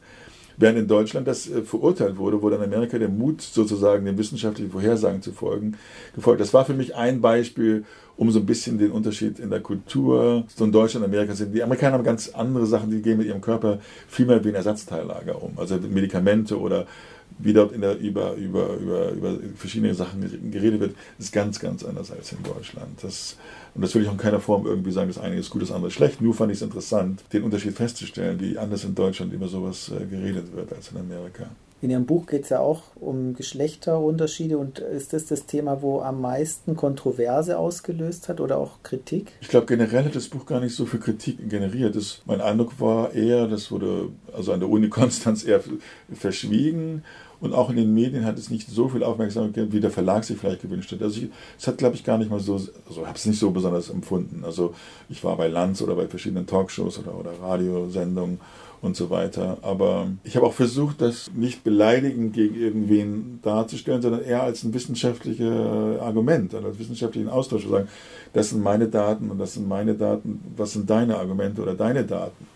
Während in Deutschland das äh, verurteilt wurde, wurde in Amerika der Mut, sozusagen den wissenschaftlichen Vorhersagen zu folgen, gefolgt. Das war für mich ein Beispiel, um so ein bisschen den Unterschied in der Kultur so in Deutschland und Amerika sind. Die Amerikaner haben ganz andere Sachen, die gehen mit ihrem Körper viel mehr wie ein Ersatzteillager um. Also Medikamente oder wie dort der, über, über, über, über verschiedene Sachen geredet wird, ist ganz, ganz anders als in Deutschland. Das, und das will ich auch in keiner Form irgendwie sagen, das eine ist gut, das andere ist schlecht. Nur fand ich es interessant, den Unterschied festzustellen, wie anders in Deutschland über sowas äh, geredet wird als in Amerika. In Ihrem Buch geht es ja auch um Geschlechterunterschiede und ist das das Thema, wo am meisten Kontroverse ausgelöst hat oder auch Kritik? Ich glaube, generell hat das Buch gar nicht so viel Kritik generiert. Das, mein Eindruck war eher, das wurde also an der Uni Konstanz eher verschwiegen und auch in den Medien hat es nicht so viel Aufmerksamkeit, wie der Verlag sich vielleicht gewünscht hat. Also es hat, glaube ich, gar nicht mal so, also habe es nicht so besonders empfunden. Also ich war bei Lanz oder bei verschiedenen Talkshows oder, oder Radiosendungen und so weiter. Aber ich habe auch versucht, das nicht beleidigend gegen irgendwen darzustellen, sondern eher als ein wissenschaftliches Argument, als wissenschaftlichen Austausch zu sagen, das sind meine Daten und das sind meine Daten, was sind deine Argumente oder deine Daten.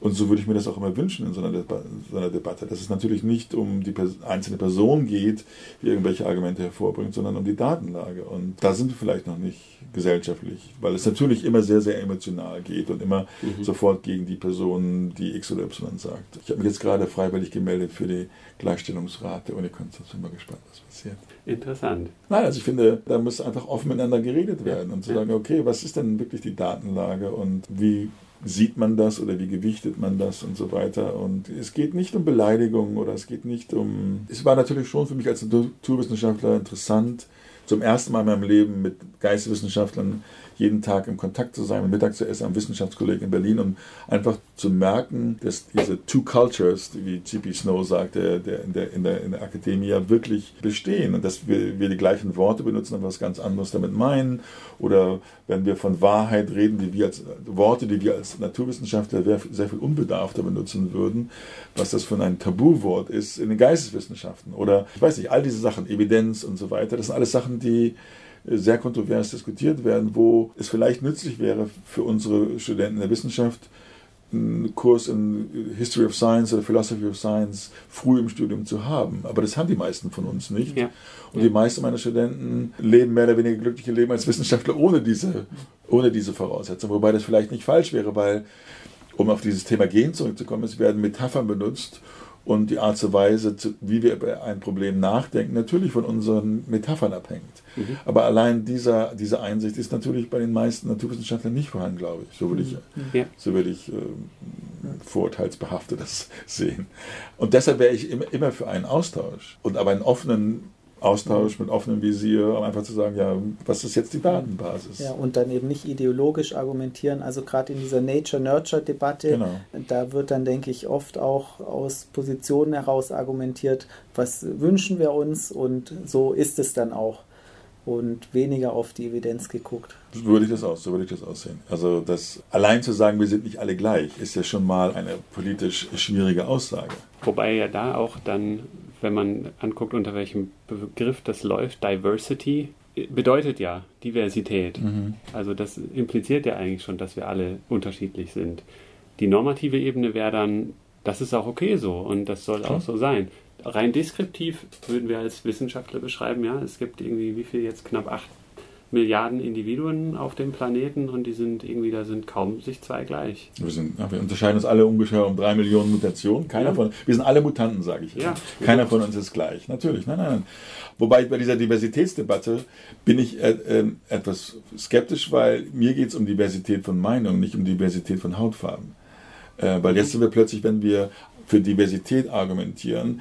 Und so würde ich mir das auch immer wünschen in so einer, Deba so einer Debatte, dass es natürlich nicht um die Pers einzelne Person geht, die irgendwelche Argumente hervorbringt, sondern um die Datenlage. Und da sind wir vielleicht noch nicht gesellschaftlich, weil es natürlich immer sehr, sehr emotional geht und immer mhm. sofort gegen die Person, die X oder Y sagt. Ich habe mich jetzt gerade freiwillig gemeldet für die Gleichstellungsrat der Uni Konstanz. Bin mal gespannt, was passiert. Interessant. Nein, also ich finde, da muss einfach offen miteinander geredet werden und zu sagen, okay, was ist denn wirklich die Datenlage und wie sieht man das oder wie gewichtet man das und so weiter. Und es geht nicht um Beleidigung oder es geht nicht um. Es war natürlich schon für mich als Naturwissenschaftler interessant, zum ersten Mal in meinem Leben mit Geisteswissenschaftlern jeden Tag im Kontakt zu sein, Mittag zu essen am Wissenschaftskolleg in Berlin und einfach zu merken, dass diese Two Cultures, wie G.P. Snow sagte, der, in, der, in, der, in der Akademie wirklich bestehen und dass wir, wir die gleichen Worte benutzen, aber was ganz anderes damit meinen. Oder wenn wir von Wahrheit reden, die wir als Worte, die wir als Naturwissenschaftler sehr viel unbedarfter benutzen würden, was das für ein Tabuwort ist in den Geisteswissenschaften. Oder ich weiß nicht, all diese Sachen, Evidenz und so weiter, das sind alles Sachen, die sehr kontrovers diskutiert werden, wo es vielleicht nützlich wäre für unsere Studenten der Wissenschaft, einen Kurs in History of Science oder Philosophy of Science früh im Studium zu haben. Aber das haben die meisten von uns nicht. Ja. Und die meisten meiner Studenten leben mehr oder weniger glückliche Leben als Wissenschaftler ohne diese, ohne diese Voraussetzung. Wobei das vielleicht nicht falsch wäre, weil, um auf dieses Thema Gen zurückzukommen, es werden Metaphern benutzt, und die Art und Weise, wie wir über ein Problem nachdenken, natürlich von unseren Metaphern abhängt. Mhm. Aber allein dieser, diese Einsicht ist natürlich bei den meisten Naturwissenschaftlern nicht vorhanden, glaube ich. So würde ich, mhm. ja. so würde ich äh, vorurteilsbehaftet das sehen. Und deshalb wäre ich immer, immer für einen Austausch und aber einen offenen Austausch mit offenem Visier, um einfach zu sagen, ja, was ist jetzt die Datenbasis? Ja, und dann eben nicht ideologisch argumentieren. Also gerade in dieser Nature-Nurture-Debatte, genau. da wird dann, denke ich, oft auch aus Positionen heraus argumentiert, was wünschen wir uns und so ist es dann auch. Und weniger auf die Evidenz geguckt. So würde ich das aus, so würde ich das aussehen. Also das allein zu sagen, wir sind nicht alle gleich, ist ja schon mal eine politisch schwierige Aussage. Wobei ja da auch dann wenn man anguckt, unter welchem Begriff das läuft, Diversity bedeutet ja Diversität. Mhm. Also das impliziert ja eigentlich schon, dass wir alle unterschiedlich sind. Die normative Ebene wäre dann, das ist auch okay so und das soll Klar. auch so sein. Rein deskriptiv würden wir als Wissenschaftler beschreiben, ja, es gibt irgendwie, wie viel jetzt, knapp acht Milliarden Individuen auf dem Planeten und die sind irgendwie, da sind kaum sich zwei gleich. Wir, sind, ja, wir unterscheiden uns alle ungefähr um drei Millionen Mutationen. Keiner ja. von, wir sind alle Mutanten, sage ich. Ja, Keiner von uns ist gleich. Natürlich, nein, nein, nein. Wobei bei dieser Diversitätsdebatte bin ich äh, äh, etwas skeptisch, weil mir geht es um Diversität von Meinungen, nicht um Diversität von Hautfarben. Äh, weil jetzt sind wir plötzlich, wenn wir für Diversität argumentieren,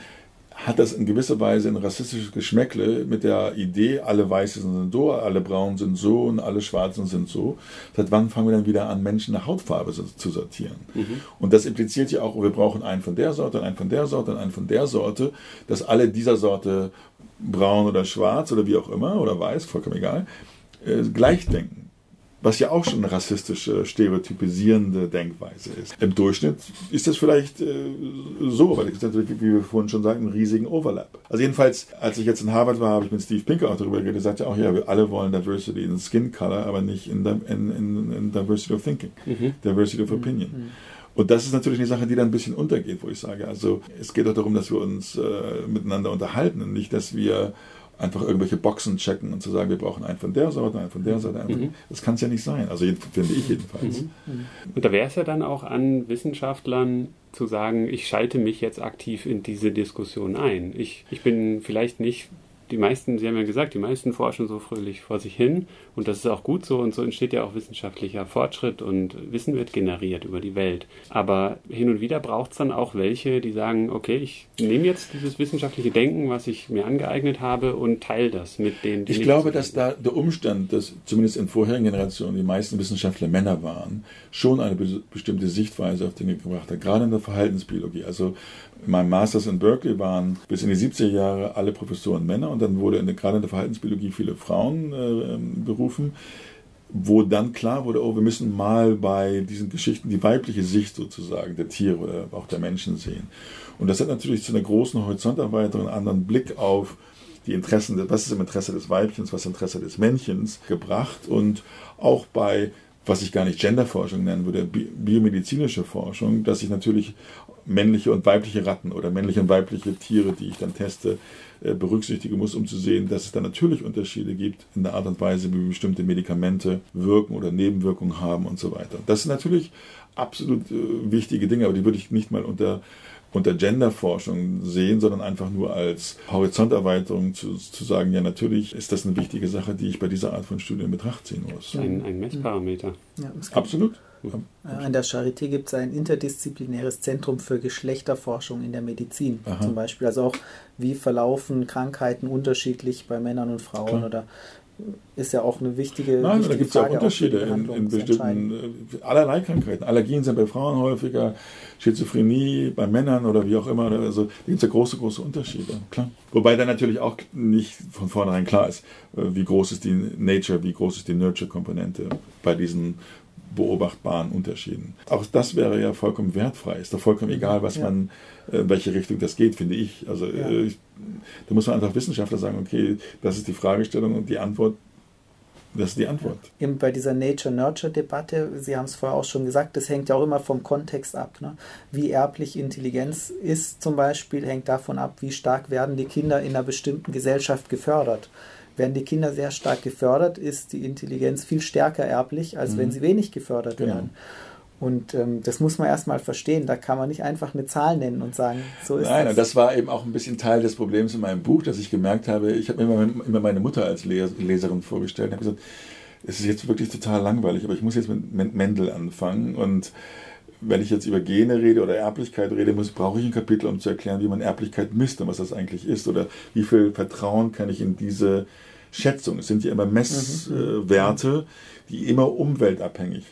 hat das in gewisser Weise ein rassistisches Geschmäckle mit der Idee, alle Weißen sind so, alle Braunen sind so und alle Schwarzen sind so. Seit wann fangen wir dann wieder an, Menschen nach Hautfarbe zu sortieren? Mhm. Und das impliziert ja auch, wir brauchen einen von der Sorte, einen von der Sorte und einen von der Sorte, dass alle dieser Sorte braun oder schwarz oder wie auch immer oder weiß, vollkommen egal, äh, gleich denken was ja auch schon eine rassistische, stereotypisierende Denkweise ist. Im Durchschnitt ist das vielleicht äh, so, weil es natürlich, wie wir vorhin schon sagten, einen riesigen Overlap. Also jedenfalls, als ich jetzt in Harvard war, habe ich mit Steve Pinker auch darüber geredet, er sagte auch, ja, wir alle wollen Diversity in Skin Color, aber nicht in, in, in, in Diversity of Thinking, mhm. Diversity of Opinion. Mhm. Und das ist natürlich eine Sache, die dann ein bisschen untergeht, wo ich sage, also es geht doch darum, dass wir uns äh, miteinander unterhalten und nicht, dass wir einfach irgendwelche Boxen checken und zu sagen, wir brauchen einen von der Sorte, einen von der Sorte. Mhm. Das kann es ja nicht sein. Also finde ich jedenfalls. Mhm. mhm. Und da wäre es ja dann auch an Wissenschaftlern zu sagen, ich schalte mich jetzt aktiv in diese Diskussion ein. Ich, ich bin vielleicht nicht die meisten, Sie haben ja gesagt, die meisten forschen so fröhlich vor sich hin und das ist auch gut so und so entsteht ja auch wissenschaftlicher Fortschritt und Wissen wird generiert über die Welt. Aber hin und wieder braucht es dann auch welche, die sagen, okay, ich nehme jetzt dieses wissenschaftliche Denken, was ich mir angeeignet habe und teile das mit denen, die Ich glaube, dass da der Umstand, dass zumindest in vorherigen Generationen die meisten Wissenschaftler Männer waren, schon eine bestimmte Sichtweise auf Dinge gebracht hat, gerade in der Verhaltensbiologie. Also in meinem Masters in Berkeley waren bis in die 70er Jahre alle Professoren Männer und dann wurde in der, gerade in der Verhaltensbiologie viele Frauen äh, berufen, wo dann klar wurde, oh, wir müssen mal bei diesen Geschichten die weibliche Sicht sozusagen der Tiere oder auch der Menschen sehen. Und das hat natürlich zu einer großen Horizonterweiterung, einen anderen Blick auf die Interessen, was ist im Interesse des Weibchens, was ist im Interesse des Männchens gebracht und auch bei was ich gar nicht Genderforschung nennen würde, biomedizinische Forschung, dass ich natürlich männliche und weibliche Ratten oder männliche und weibliche Tiere, die ich dann teste, äh, berücksichtigen muss, um zu sehen, dass es da natürlich Unterschiede gibt in der Art und Weise, wie bestimmte Medikamente wirken oder Nebenwirkungen haben und so weiter. Das sind natürlich absolut äh, wichtige Dinge, aber die würde ich nicht mal unter unter Genderforschung sehen, sondern einfach nur als Horizonterweiterung zu, zu sagen, ja, natürlich ist das eine wichtige Sache, die ich bei dieser Art von Studien in Betracht ziehen muss. Ein, ein Messparameter. Ja, Absolut. An der Charité gibt es ein interdisziplinäres Zentrum für Geschlechterforschung in der Medizin Aha. zum Beispiel. Also auch, wie verlaufen Krankheiten unterschiedlich bei Männern und Frauen Klar. oder ist ja auch eine wichtige, Nein, wichtige da gibt es ja auch Unterschiede in, in bestimmten, äh, allerlei Krankheiten. Allergien sind bei Frauen häufiger, Schizophrenie bei Männern oder wie auch immer. Also da gibt es ja große, große Unterschiede, klar. Wobei dann natürlich auch nicht von vornherein klar ist, äh, wie groß ist die Nature, wie groß ist die Nurture-Komponente bei diesen beobachtbaren Unterschieden. Auch das wäre ja vollkommen wertfrei. Ist doch vollkommen egal, was ja. man, in äh, welche Richtung das geht, finde ich. Also ja. ich, da muss man einfach Wissenschaftler sagen, okay, das ist die Fragestellung und die Antwort das ist die Antwort. Eben bei dieser Nature-Nurture-Debatte, Sie haben es vorher auch schon gesagt, das hängt ja auch immer vom Kontext ab. Ne? Wie erblich Intelligenz ist zum Beispiel, hängt davon ab, wie stark werden die Kinder in einer bestimmten Gesellschaft gefördert. Werden die Kinder sehr stark gefördert, ist die Intelligenz viel stärker erblich, als mhm. wenn sie wenig gefördert genau. werden. Und ähm, das muss man erstmal verstehen. Da kann man nicht einfach eine Zahl nennen und sagen, so ist Nein, das. das war eben auch ein bisschen Teil des Problems in meinem Buch, dass ich gemerkt habe, ich habe mir immer, immer meine Mutter als Leserin vorgestellt und habe gesagt, es ist jetzt wirklich total langweilig, aber ich muss jetzt mit Mendel anfangen und wenn ich jetzt über Gene rede oder Erblichkeit rede, muss, brauche ich ein Kapitel, um zu erklären, wie man Erblichkeit misst und was das eigentlich ist oder wie viel Vertrauen kann ich in diese Schätzung. Es sind ja immer Messwerte, mhm. Die immer umweltabhängig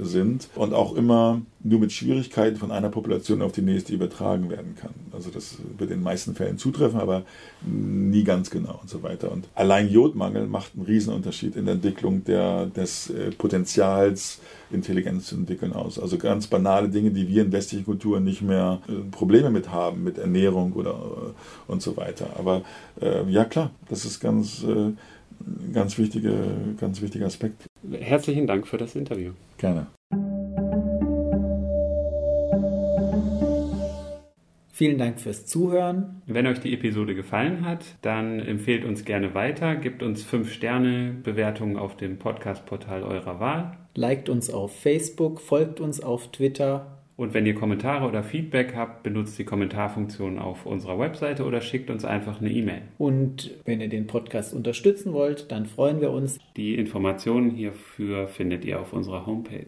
sind und auch immer nur mit Schwierigkeiten von einer Population auf die nächste übertragen werden kann. Also das wird in den meisten Fällen zutreffen, aber nie ganz genau und so weiter. Und allein Jodmangel macht einen Riesenunterschied in der Entwicklung der, des äh, Potenzials, Intelligenz zu entwickeln aus. Also ganz banale Dinge, die wir in westlichen Kulturen nicht mehr äh, Probleme mit haben, mit Ernährung oder äh, und so weiter. Aber äh, ja klar, das ist ganz äh, ganz, wichtige, ganz wichtiger Aspekt. Herzlichen Dank für das Interview. Gerne. Vielen Dank fürs Zuhören. Wenn euch die Episode gefallen hat, dann empfehlt uns gerne weiter, gebt uns 5 Sterne Bewertungen auf dem Podcast-Portal eurer Wahl. Liked uns auf Facebook, folgt uns auf Twitter und wenn ihr Kommentare oder Feedback habt, benutzt die Kommentarfunktion auf unserer Webseite oder schickt uns einfach eine E-Mail. Und wenn ihr den Podcast unterstützen wollt, dann freuen wir uns. Die Informationen hierfür findet ihr auf unserer Homepage.